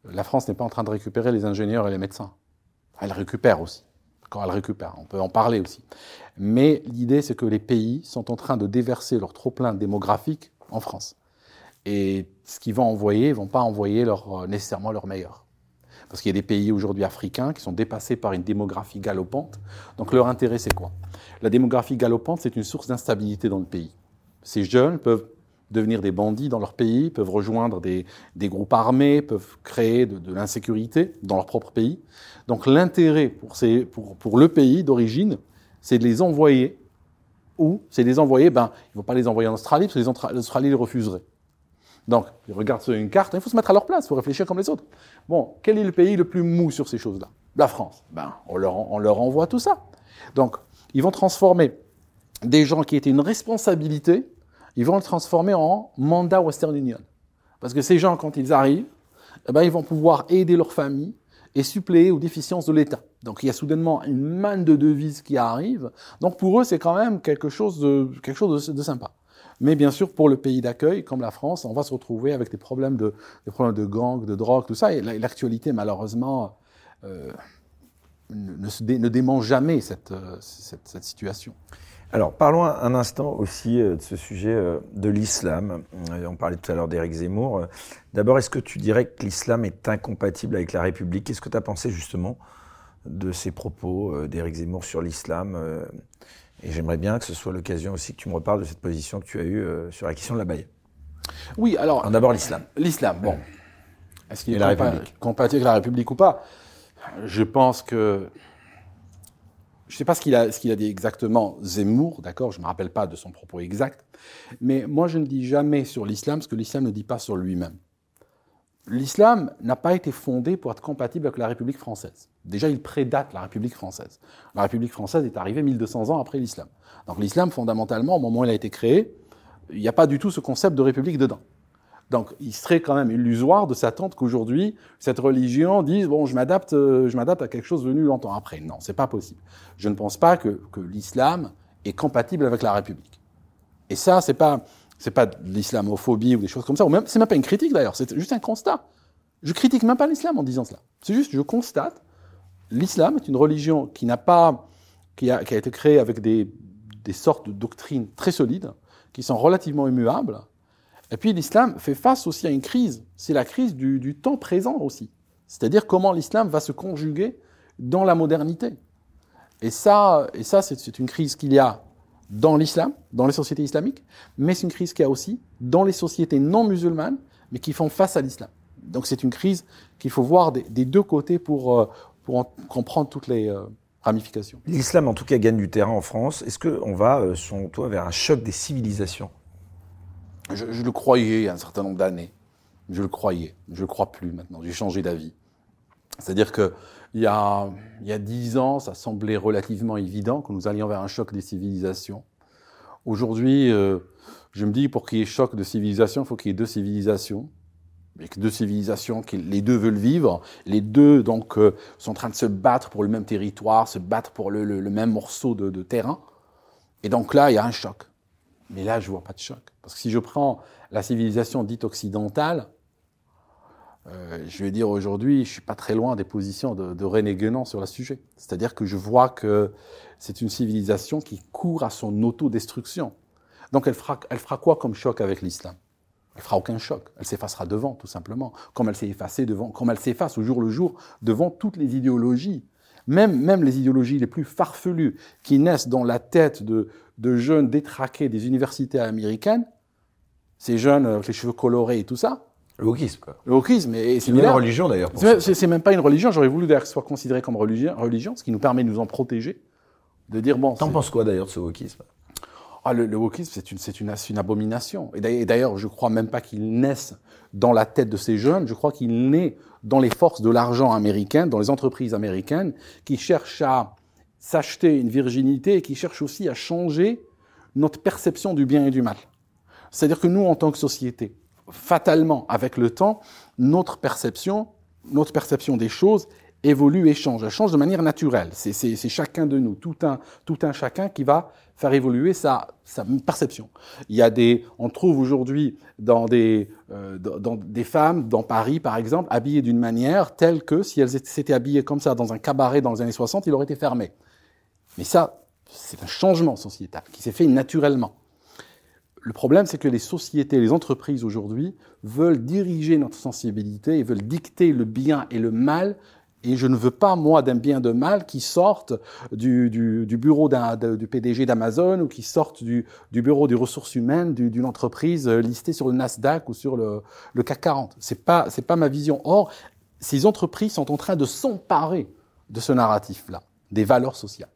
la France n'est pas en train de récupérer les ingénieurs et les médecins. Elle récupère aussi. Quand elle récupère, on peut en parler aussi. Mais l'idée, c'est que les pays sont en train de déverser leur trop-plein démographique en France. Et ce qu'ils vont envoyer, ils vont pas envoyer leur, nécessairement leur meilleur. Parce qu'il y a des pays aujourd'hui africains qui sont dépassés par une démographie galopante. Donc leur intérêt, c'est quoi? La démographie galopante, c'est une source d'instabilité dans le pays. Ces jeunes peuvent devenir des bandits dans leur pays, peuvent rejoindre des, groupes armés, peuvent créer de, l'insécurité dans leur propre pays. Donc l'intérêt pour, le pays d'origine, c'est de les envoyer où? C'est de les envoyer, ben, ils ne vont pas les envoyer en Australie, parce que l'Australie les refuserait. Donc, ils regardent une carte, il faut se mettre à leur place, il faut réfléchir comme les autres. Bon, quel est le pays le plus mou sur ces choses-là? La France. Ben, on leur envoie tout ça. Donc, ils vont transformer des gens qui étaient une responsabilité, ils vont le transformer en mandat Western Union. Parce que ces gens, quand ils arrivent, eh ben, ils vont pouvoir aider leur famille et suppléer aux déficiences de l'État. Donc il y a soudainement une manne de devises qui arrive. Donc pour eux, c'est quand même quelque chose de, quelque chose de sympa. Mais bien sûr, pour le pays d'accueil, comme la France, on va se retrouver avec des problèmes de, des problèmes de gang, de drogue, tout ça. Et l'actualité, malheureusement, euh, ne, ne, dément jamais cette, euh, cette, cette, situation. Alors, parlons un instant aussi euh, de ce sujet de l'islam. On parlait tout à l'heure d'Éric Zemmour. D'abord, est-ce que tu dirais que l'islam est incompatible avec la République? Qu'est-ce que tu as pensé justement de ces propos d'Éric Zemmour sur l'islam et j'aimerais bien que ce soit l'occasion aussi que tu me reparles de cette position que tu as eue euh, sur la question de la baille. Oui, alors. D'abord l'islam. L'islam, bon. Est-ce qu'il est compatible avec la République ou pas? Je pense que. Je ne sais pas ce qu'il a, dit exactement, Zemmour, d'accord Je ne me rappelle pas de son propos exact. Mais moi, je ne dis jamais sur l'islam ce que l'islam ne dit pas sur lui-même l'islam n'a pas été fondé pour être compatible avec la République française. Déjà, il prédate la République française. La République française est arrivée 1200 ans après l'islam. Donc l'islam, fondamentalement, au moment où il a été créé, il n'y a pas du tout ce concept de République dedans. Donc, il serait quand même illusoire de s'attendre qu'aujourd'hui, cette religion dise bon, je m'adapte, euh, je m'adapte à quelque chose venu longtemps après. Non, c'est pas possible. Je ne pense pas que, l'islam est compatible avec la République. Et ça, c'est pas, c'est pas de l'islamophobie ou des choses comme ça, ou même, c'est même pas une critique d'ailleurs, c'est juste un constat. Je critique même pas l'islam en disant cela. C'est juste, je constate, l'islam est une religion qui n'a pas, qui a, qui a, été créée avec des, des sortes de doctrines très solides, qui sont relativement immuables. Et puis l'islam fait face aussi à une crise. C'est la crise du, temps présent aussi. C'est-à-dire comment l'islam va se conjuguer dans la modernité. Et ça, c'est une crise qu'il y a dans l'islam, dans les sociétés islamiques, mais c'est une crise qu'il y a aussi dans les sociétés non musulmanes, mais qui font face à l'islam. Donc c'est une crise qu'il faut voir des, deux côtés pour, euh, comprendre toutes les euh, ramifications. L'islam, en tout cas, gagne du terrain en France. Est-ce qu'on va, euh, selon toi, vers un choc des civilisations? Je, le croyais il y a un certain nombre d'années. Je le croyais. Je ne le crois plus maintenant. J'ai changé d'avis. C'est-à-dire que il y, a, dix ans, ça semblait relativement évident que nous allions vers un choc des civilisations. Aujourd'hui, euh, je me dis, pour qu'il y ait choc de civilisation, il faut qu'il y ait deux civilisations. Avec deux civilisations, qui, les deux veulent vivre, les deux donc euh, sont en train de se battre pour le même territoire, se battre pour le, même morceau de, terrain. Et donc là, il y a un choc. Mais là, je vois pas de choc. Parce que si je prends la civilisation dite occidentale, euh, je vais dire aujourd'hui, je suis pas très loin des positions de, de René Guénon sur le sujet. C'est-à-dire que je vois que c'est une civilisation qui court à son autodestruction. Donc elle fera, elle fera quoi comme choc avec l'islam? Elle fera aucun choc. Elle s'effacera devant, tout simplement, comme elle s'est effacée devant, comme elle s'efface au jour le jour devant toutes les idéologies, même, même les idéologies les plus farfelues qui naissent dans la tête de, de jeunes détraqués des universités américaines. Ces jeunes avec les cheveux colorés et tout ça, le wokisme, quoi. Le wokisme. C'est une religion, d'ailleurs. C'est même pas une religion. J'aurais voulu d'ailleurs que ce soit considéré comme religion, religion, ce qui nous permet de nous en protéger. De dire, bon. T'en penses quoi, d'ailleurs, de ce wokisme? Ah, le, le wokisme, c'est une, une, une, abomination. Et d'ailleurs, je crois même pas qu'il naisse dans la tête de ces jeunes. Je crois qu'il naît dans les forces de l'argent américain, dans les entreprises américaines, qui cherchent à s'acheter une virginité et qui cherchent aussi à changer notre perception du bien et du mal. C'est-à-dire que nous, en tant que société, fatalement, avec le temps, notre perception, notre perception des choses évolue et change. Elle change de manière naturelle. C'est chacun de nous, tout un, chacun qui va faire évoluer sa, perception. Il y a des, on trouve aujourd'hui dans des, euh, dans, des femmes, dans Paris par exemple, habillées d'une manière telle que si elles s'étaient habillées comme ça dans un cabaret dans les années 60, il aurait été fermé. Mais ça, c'est un changement sociétal qui s'est fait naturellement Le problème, c'est que les sociétés, les entreprises aujourd'hui veulent diriger notre sensibilité, ils veulent dicter le bien et le mal et je ne veux pas, moi, d'un bien de mal qui sorte du, du, du bureau du PDG d'Amazon ou qui sorte du, du, bureau des ressources humaines d'une entreprise listée sur le Nasdaq ou sur le, le CAC 40. C'est pas, c'est pas ma vision. Or, ces entreprises sont en train de s'emparer de ce narratif-là, des valeurs sociales.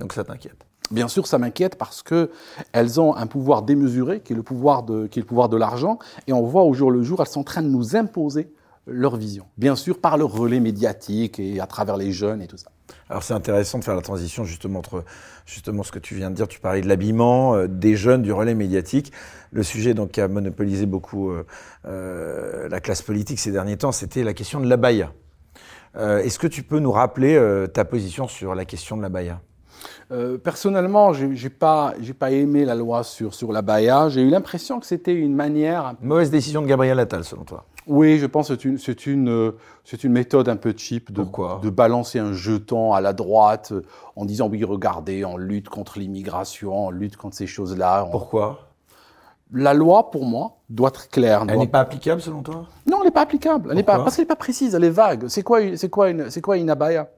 Donc ça t'inquiète Bien sûr, ça m'inquiète parce que elles ont un pouvoir démesuré, qui est le pouvoir de, qui est le pouvoir de l'argent, et on voit au jour le jour, elles sont en train de nous imposer leur vision. Bien sûr, par le relais médiatique et à travers les jeunes et tout ça. Alors c'est intéressant de faire la transition justement entre justement ce que tu viens de dire. Tu parlais de l'habillement euh, des jeunes, du relais médiatique. Le sujet donc qui a monopolisé beaucoup euh, euh, la classe politique ces derniers temps, c'était la question de la baya. Est-ce que tu peux nous rappeler ta position sur la question de la baya euh, personnellement, j'ai pas, j'ai pas aimé la loi sur sur la baya. J'ai eu l'impression que c'était une manière. Mauvaise décision de Gabriel Attal, selon toi? Oui, je pense que c'est une, c'est une, c'est une méthode un peu cheap de, de balancer un jeton à la droite en disant oui, regardez, on lutte contre l'immigration, on lutte contre ces choses-là. Pourquoi? La loi, pour moi, doit être claire. Elle n'est pas applicable selon toi? Non, elle n'est pas applicable. Elle n'est pas, parce qu'elle n'est pas précise, elle est vague. C'est quoi, c'est quoi une, c'est quoi une abaya?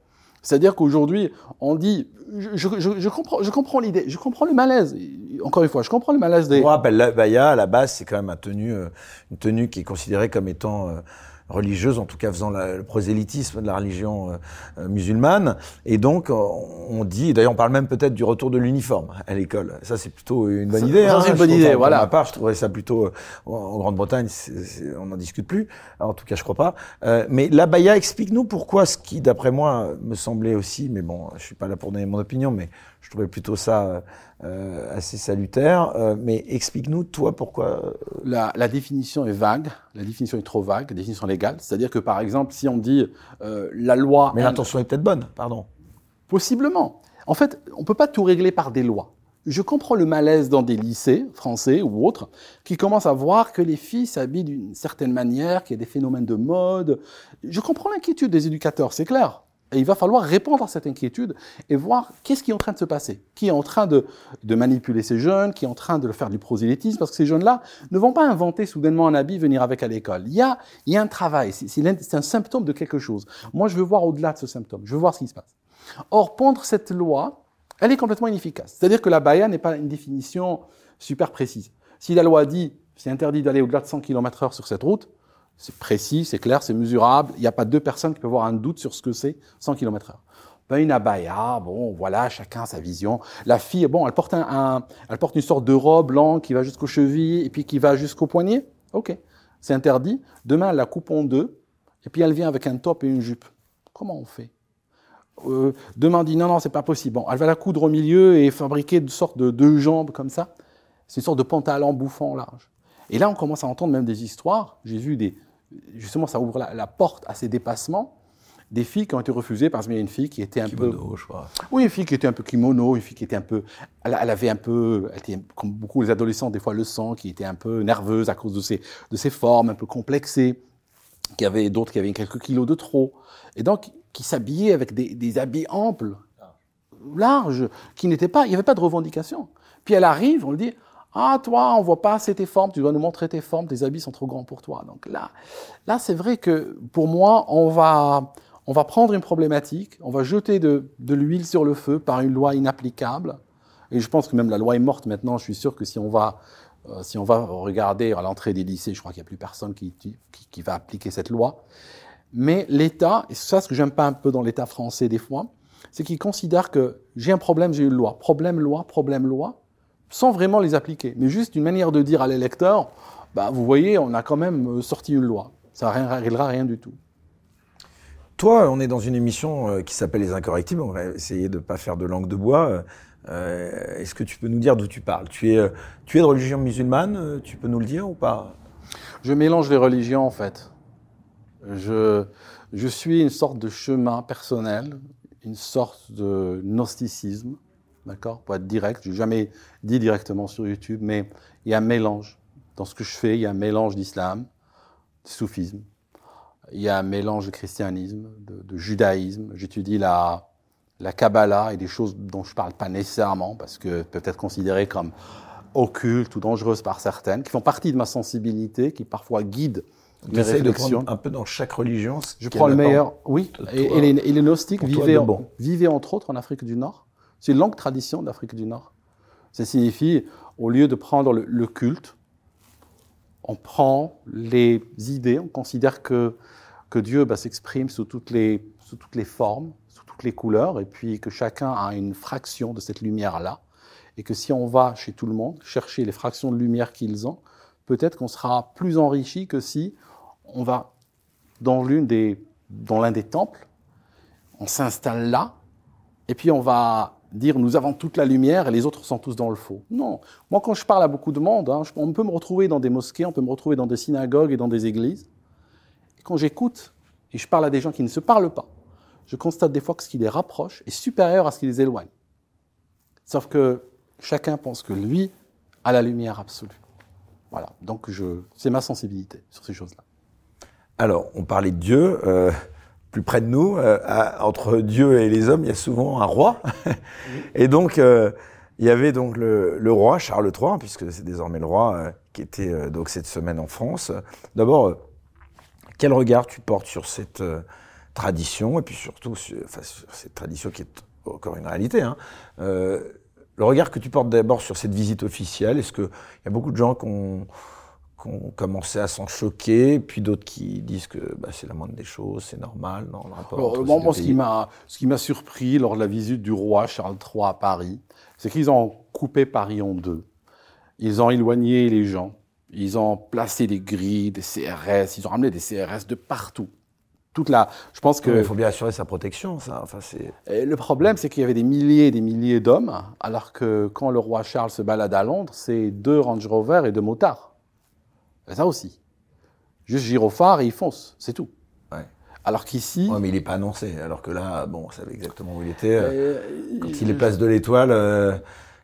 C'est-à-dire qu'aujourd'hui, on dit, je, je, je, comprends, je comprends l'idée, je comprends le malaise. Encore une fois, je comprends le malaise des. On rappelle, la baya, à la base, c'est quand même un tenue, euh, une tenue qui est considérée comme étant euh, religieuse, en tout cas faisant le prosélytisme de la religion euh, euh, musulmane. Et donc, euh, on dit, d'ailleurs, on parle même peut-être du retour de l'uniforme à l'école. Ça, c'est plutôt une bonne idée. C'est une bonne idée, voilà. À part, je trouverais ça plutôt en Grande-Bretagne, on n'en discute plus. En tout cas, je crois pas. mais l'abaya, explique-nous pourquoi ce qui, d'après moi, me semblait aussi, mais bon, je suis pas là pour donner mon opinion, mais je trouvais plutôt ça euh, assez salutaire. Euh, mais explique-nous, toi, pourquoi. Euh, la, la, définition est vague. La définition est trop vague. La définition légale. C'est-à-dire que, par exemple, si on dit la loi. Mais l'intention est peut-être bonne, pardon. Possiblement. En fait, on peut pas tout régler par des lois. Je comprends le malaise dans des lycées français ou autres qui commencent à voir que les filles s'habillent d'une certaine manière, qu'il y a des phénomènes de mode. Je comprends l'inquiétude des éducateurs, c'est clair. Il va falloir répondre à cette inquiétude et voir qu'est-ce qui est en train de se passer, qui est en train de, de manipuler ces jeunes, qui est en train de faire du prosélytisme, parce que ces jeunes-là ne vont pas inventer soudainement un habit, venir avec à l'école. Il y a, il y a un travail, c'est un symptôme de quelque chose. Moi, je veux voir au-delà de ce symptôme, je veux voir ce qui se passe. Or, pondre cette loi, elle est complètement inefficace. C'est-à-dire que la baya n'est pas une définition super précise. Si la loi dit c'est interdit d'aller au-delà de 100 km heure sur cette route, c'est précis, c'est clair, c'est mesurable. Il n'y a pas deux personnes qui peuvent avoir un doute sur ce que c'est 100 km heure. Ben, une abaya, bon, voilà, chacun sa vision. La fille, bon, elle porte un, elle porte une sorte de robe longue qui va jusqu'aux chevilles et puis qui va jusqu'au poignet. Ok, c'est interdit. Demain, elle la coupe en deux et puis elle vient avec un top et une jupe. Comment on fait? Euh, Demain, on dit non, non, c'est pas possible. Bon, elle va la coudre au milieu et fabriquer une sorte de deux jambes comme ça. C'est une sorte de pantalon bouffant large. Et là, on commence à entendre même des histoires. J'ai vu des, justement, ça ouvre la, porte à ces dépassements. Des filles qui ont été refusées parce qu'il y a une fille qui était un peu. je crois. Oui, une fille qui était un peu kimono, une fille qui était un peu. Elle, avait un peu. Elle était, comme beaucoup les adolescents, des fois le sang, qui était un peu nerveuse à cause de ses, de ses formes, un peu complexées. Qui avait d'autres qui avaient quelques kilos de trop. Et donc, qui s'habillaient avec des, des habits amples, larges, qui n'étaient pas. Il n'y avait pas de revendication. Puis elle arrive, on lui dit ah, toi, on voit pas assez tes formes, tu dois nous montrer tes formes, tes habits sont trop grands pour toi. Donc là, là, c'est vrai que pour moi, on va, on va prendre une problématique, on va jeter de, de l'huile sur le feu par une loi inapplicable. Et je pense que même la loi est morte maintenant. Je suis sûr que si on va, euh, si on va regarder à l'entrée des lycées, je crois qu'il n'y a plus personne qui, qui, qui va appliquer cette loi. Mais l'État, et c'est ça ce que j'aime pas un peu dans l'État français des fois, c'est qu'il considère que j'ai un problème, j'ai une loi. Problème, loi, problème, loi sans vraiment les appliquer, mais juste une manière de dire à l'électeur, bah, vous voyez, on a quand même euh, sorti une loi. Ça ne réglera rien du tout. Toi, on est dans une émission euh, qui s'appelle Les Incorrectibles. On va essayer de ne pas faire de langue de bois. Euh, est-ce que tu peux nous dire d'où tu parles? Tu es, tu es de religion musulmane Tu peux nous le dire ou pas? Je mélange les religions en fait. Je, je suis une sorte de chemin personnel, une sorte de gnosticisme d'accord Pour être direct, je n'ai jamais dit directement sur YouTube, mais il y a un mélange. Dans ce que je fais, il y a un mélange d'islam, de soufisme, il y a un mélange de christianisme, de, judaïsme. J'étudie la, la Kabbalah et des choses dont je ne parle pas nécessairement, parce que peut être considéré comme occultes ou dangereuses par certaines, qui font partie de ma sensibilité, qui parfois guident mes de réflexions. prendre un peu dans chaque religion. Je prends le meilleur, oui. Et, et, les, et les gnostiques vivaient, de en- bon. vivaient entre autres en Afrique du Nord. C'est une longue tradition de l'Afrique du Nord. Ça signifie, au lieu de prendre le, culte, on prend les idées, on considère que, Dieu bah, s'exprime sous, toutes les- formes, sous toutes les couleurs, et puis que chacun a une fraction de cette lumière-là. Et que si on va chez tout le monde chercher les fractions de lumière qu'ils ont, peut-être qu'on sera plus enrichi que si on va dans l'un des temples, on s'installe là, et puis on va dire nous avons toute la lumière et les autres sont tous dans le faux. Non. Moi, quand je parle à beaucoup de monde, hein, on peut me retrouver dans des mosquées, on peut me retrouver dans des synagogues et dans des églises. Et quand j'écoute et je parle à des gens qui ne se parlent pas, je constate des fois que ce qui les rapproche est supérieur à ce qui les éloigne. Sauf que chacun pense que lui a la lumière absolue. Voilà. Donc, c'est ma sensibilité sur ces choses-là. Alors, on parlait de Dieu. euh, plus près de nous, euh, à- entre Dieu et les hommes, il y a souvent un roi. et donc, euh, il y avait donc le, le roi Charles III, puisque c'est désormais le roi euh, qui était donc cette semaine en France. D'abord, quel regard tu portes sur cette tradition et puis surtout sur, enfin, sur cette tradition qui est encore une réalité. Hein. Le regard que tu portes d'abord sur cette visite officielle, est-ce qu'il y a beaucoup de gens qui ont, qui ont commencé à s'en choquer, puis d'autres qui disent que bah, c'est la moindre des choses, c'est normal dans le rapport Alors, entre moi, ce qui m'a, ce qui m'a surpris lors de la visite du roi Charles III à Paris, c'est qu'ils ont coupé Paris en deux. Ils ont éloigné les gens. Ils ont placé des grilles, des CRS. Ils ont ramené des CRS de partout. Toute la, je pense que Il faut bien assurer sa protection, ça. Enfin, c'est... le problème, c'est qu'il y avait des milliers et des milliers d'hommes, alors que quand le roi Charles se balade à Londres, c'est deux Range Rover et deux motards. Et ça aussi. Juste gyrophare et il fonce, c'est tout. Ouais. Alors qu'ici, Ouais, mais il n'est pas annoncé, alors que là, bon, on savait exactement où il était. euh, euh, Quand il est place de l'étoile, euh,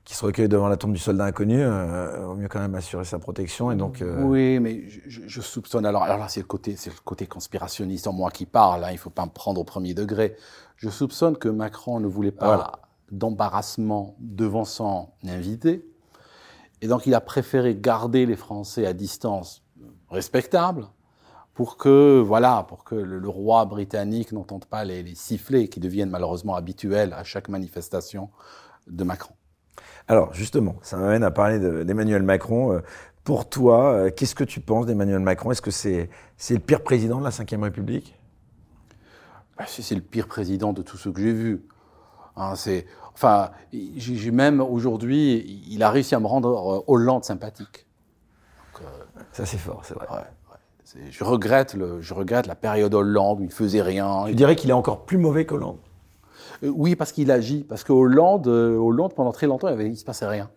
qui se recueille devant la tombe du soldat inconnu, euh, vaut mieux quand même assurer sa protection. Et donc, euh, Oui, mais je, soupçonne. Alors, alors là, c'est le côté, c'est le côté conspirationniste en moi qui parle. Hein, il faut pas me prendre au premier degré. Je soupçonne que Macron ne voulait pas Voilà. d'embarrassement devant son invité, et donc il a préféré garder les Français à distance respectable pour que, voilà, pour que le, le roi britannique n'entende pas les, les sifflets qui deviennent malheureusement habituels à chaque manifestation de Macron. Alors, justement, ça m'amène à parler de- d'Emmanuel Macron. Euh, Pour toi, euh, qu'est-ce que tu penses d'Emmanuel Macron? Est-ce que c'est le pire président de la Ve République? Bah, c'est le pire président de tous ceux que j'ai vus. Hein, c'est, enfin, j'ai même aujourd'hui, il a réussi à me rendre euh, Hollande sympathique. Ça, c'est fort, c'est vrai. Ouais, ouais. C'est- Je regrette, le, je regrette la période Hollande où il faisait rien. Tu dirais qu'il est encore plus mauvais qu'Hollande Euh, oui, parce qu'il agit. Parce que Hollande, euh, Hollande, pendant très longtemps, il, il se passait rien.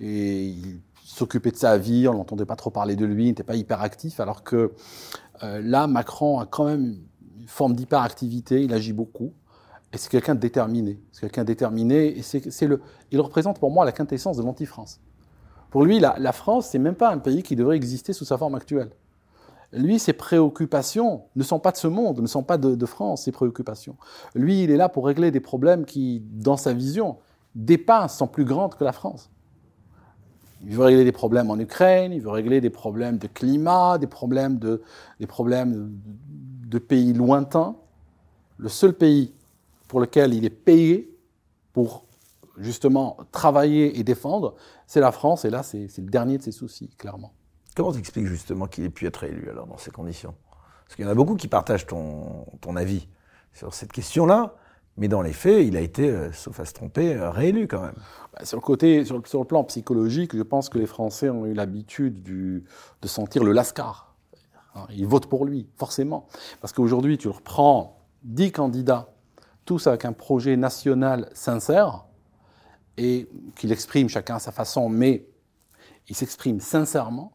Et il s'occupait de sa vie, on n'entendait pas trop parler de lui, il n'était pas hyper actif. Alors que euh, là, Macron a quand même une forme d'hyperactivité, il agit beaucoup. Et c'est quelqu'un de déterminé. C'est quelqu'un déterminé. Et c'est, le, il représente pour moi la quintessence de l'anti-France. Pour lui, la, la France, c'est même pas un pays qui devrait exister sous sa forme actuelle. Lui, ses préoccupations ne sont pas de ce monde, ne sont pas de, France, ses préoccupations. Lui, il est là pour régler des problèmes qui, dans sa vision, dépassent, sont plus grandes que la France. Il veut régler des problèmes en Ukraine, il veut régler des problèmes de climat, des problèmes de, des problèmes de pays lointains. Le seul pays pour lequel il est payé pour justement travailler et défendre, c'est la France. Et là, c'est le dernier de ses soucis, clairement. Comment t'expliques justement qu'il ait pu être élu alors dans ces conditions? Parce qu'il y en a beaucoup qui partagent ton, ton avis sur cette question-là, mais dans les faits, il a été, euh, sauf à se tromper, euh, réélu quand même. Bah, Sur le côté, sur le, sur le plan psychologique, je pense que les Français ont eu l'habitude de sentir le lascar. Hein, Ils votent pour lui, forcément. Parce qu'aujourd'hui, tu reprends 10 candidats, tous avec un projet national sincère, et qu'il exprime chacun à sa façon, mais ils s'expriment sincèrement.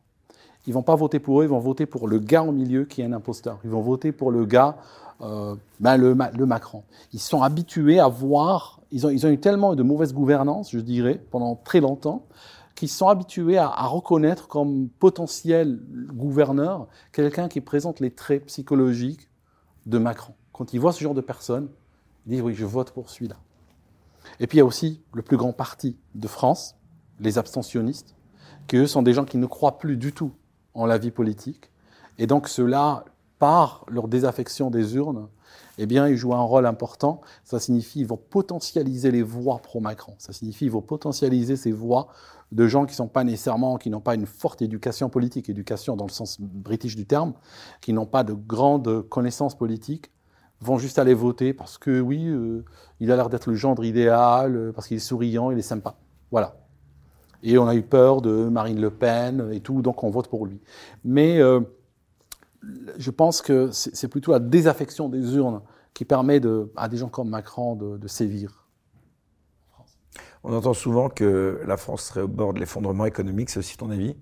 Ils vont pas voter pour eux, ils vont voter pour le gars au milieu qui est un imposteur. Ils vont voter pour le gars, euh, ben le, le Macron. Ils sont habitués à voir, ils ont, ils ont eu tellement de mauvaise gouvernance, je dirais, pendant très longtemps, qu'ils sont habitués à, à reconnaître comme potentiel gouverneur quelqu'un qui présente les traits psychologiques de Macron. Quand ils voient ce genre de personne, disent oui, je vote pour celui-là. Et puis il y a aussi le plus grand parti de France, les abstentionnistes, qu'eux sont des gens qui ne croient plus du tout en la vie politique. Et donc cela, par leur désaffection des urnes, eh bien, ils jouent un rôle important. Ça signifie qu'ils vont potentialiser les voix pro-Macron. Ça signifie qu'ils vont potentialiser ces voix de gens qui sont pas nécessairement, qui n'ont pas une forte éducation politique, éducation dans le sens british du terme, qui n'ont pas de grandes connaissances politiques, vont juste aller voter parce que oui, euh, il a l'air d'être le gendre idéal, euh, parce qu'il est souriant, il est sympa. Voilà. Et on a eu peur de Marine Le Pen et tout, donc on vote pour lui. Mais euh, je pense que c'est plutôt la désaffection des urnes qui permet de, à des gens comme Macron de, de sévir. On entend souvent que la France serait au bord de l'effondrement économique, c'est aussi ton avis?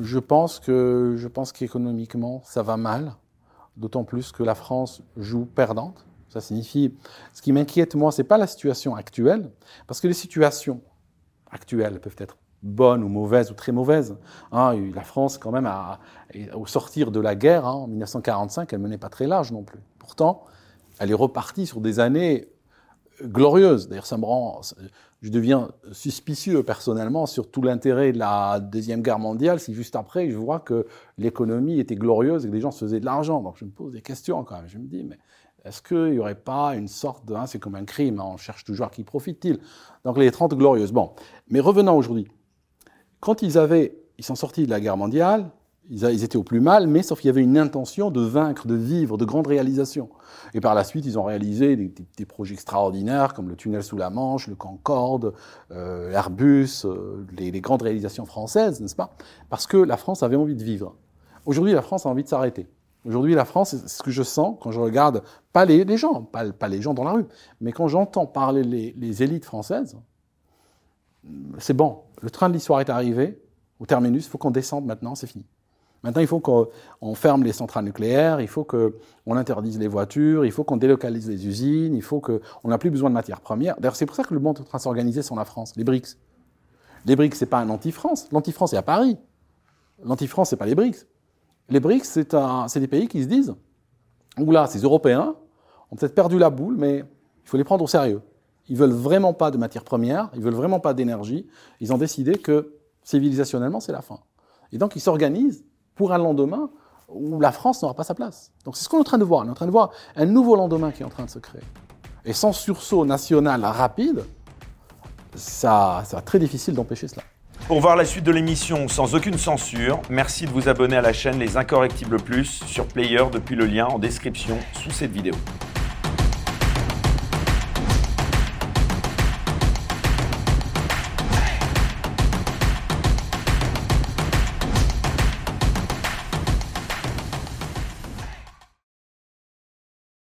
Je pense que je pense qu'économiquement ça va mal, d'autant plus que la France joue perdante. Ça signifie, ce qui m'inquiète moi, c'est pas la situation actuelle, parce que les situations actuelles peuvent être bonnes ou mauvaises ou très mauvaises. Hein, la France, quand même, au sortir de la guerre, hein, en 1945, elle menait pas très large non plus. Pourtant, elle est repartie sur des années glorieuses. D'ailleurs, ça me rend, je deviens suspicieux personnellement sur tout l'intérêt de la deuxième guerre mondiale si juste après je vois que l'économie était glorieuse et que les gens se faisaient de l'argent. Donc je me pose des questions quand même. Je me dis, mais est-ce qu'il n'y aurait pas une sorte de, hein, c'est comme un crime, hein, on cherche toujours à qui profite-t-il. Donc les 30 glorieuses. Bon, mais revenons aujourd'hui. Quand ils avaient, ils sont sortis de la guerre mondiale, ils, étaient au plus mal, mais sauf qu'il y avait une intention de vaincre, de vivre, de grandes réalisations. Et par la suite, ils ont réalisé des, projets extraordinaires comme le tunnel sous la Manche, le Concorde, euh, l'Airbus, euh, les, grandes réalisations françaises, n'est-ce pas? Parce que la France avait envie de vivre. Aujourd'hui, la France a envie de s'arrêter. Aujourd'hui, la France, c'est ce que je sens quand je regarde, pas les, gens, pas, les gens dans la rue, mais quand j'entends parler les élites françaises, c'est bon, le train de l'histoire est arrivé, au terminus, il faut qu'on descende maintenant, c'est fini. Maintenant, il faut qu'on ferme les centrales nucléaires, il faut qu'on interdise les voitures, il faut qu'on délocalise les usines, il faut qu'on n'a plus besoin de matières premières. D'ailleurs, c'est pour ça que le monde est en train de s'organiser sur la France, les BRICS. Les BRICS, c'est pas un anti-France. L'anti-France est à Paris. L'anti-France, c'est pas les BRICS. Les BRICS, c'est des pays qui se disent, là, ces Européens ont peut-être perdu la boule, mais il faut les prendre au sérieux. Ils veulent vraiment pas de matières premières, ils veulent vraiment pas d'énergie. Ils ont décidé que civilisationnellement, c'est la fin. Et donc, ils s'organisent pour un lendemain où la France n'aura pas sa place. Donc c'est ce qu'on est en train de voir. On est en train de voir un nouveau lendemain qui est en train de se créer. Et sans sursaut national rapide, ça, ça va très difficile d'empêcher cela. Pour voir la suite de l'émission sans aucune censure, merci de vous abonner à la chaîne Les Incorrectibles Plus sur Player depuis le lien en description sous cette vidéo.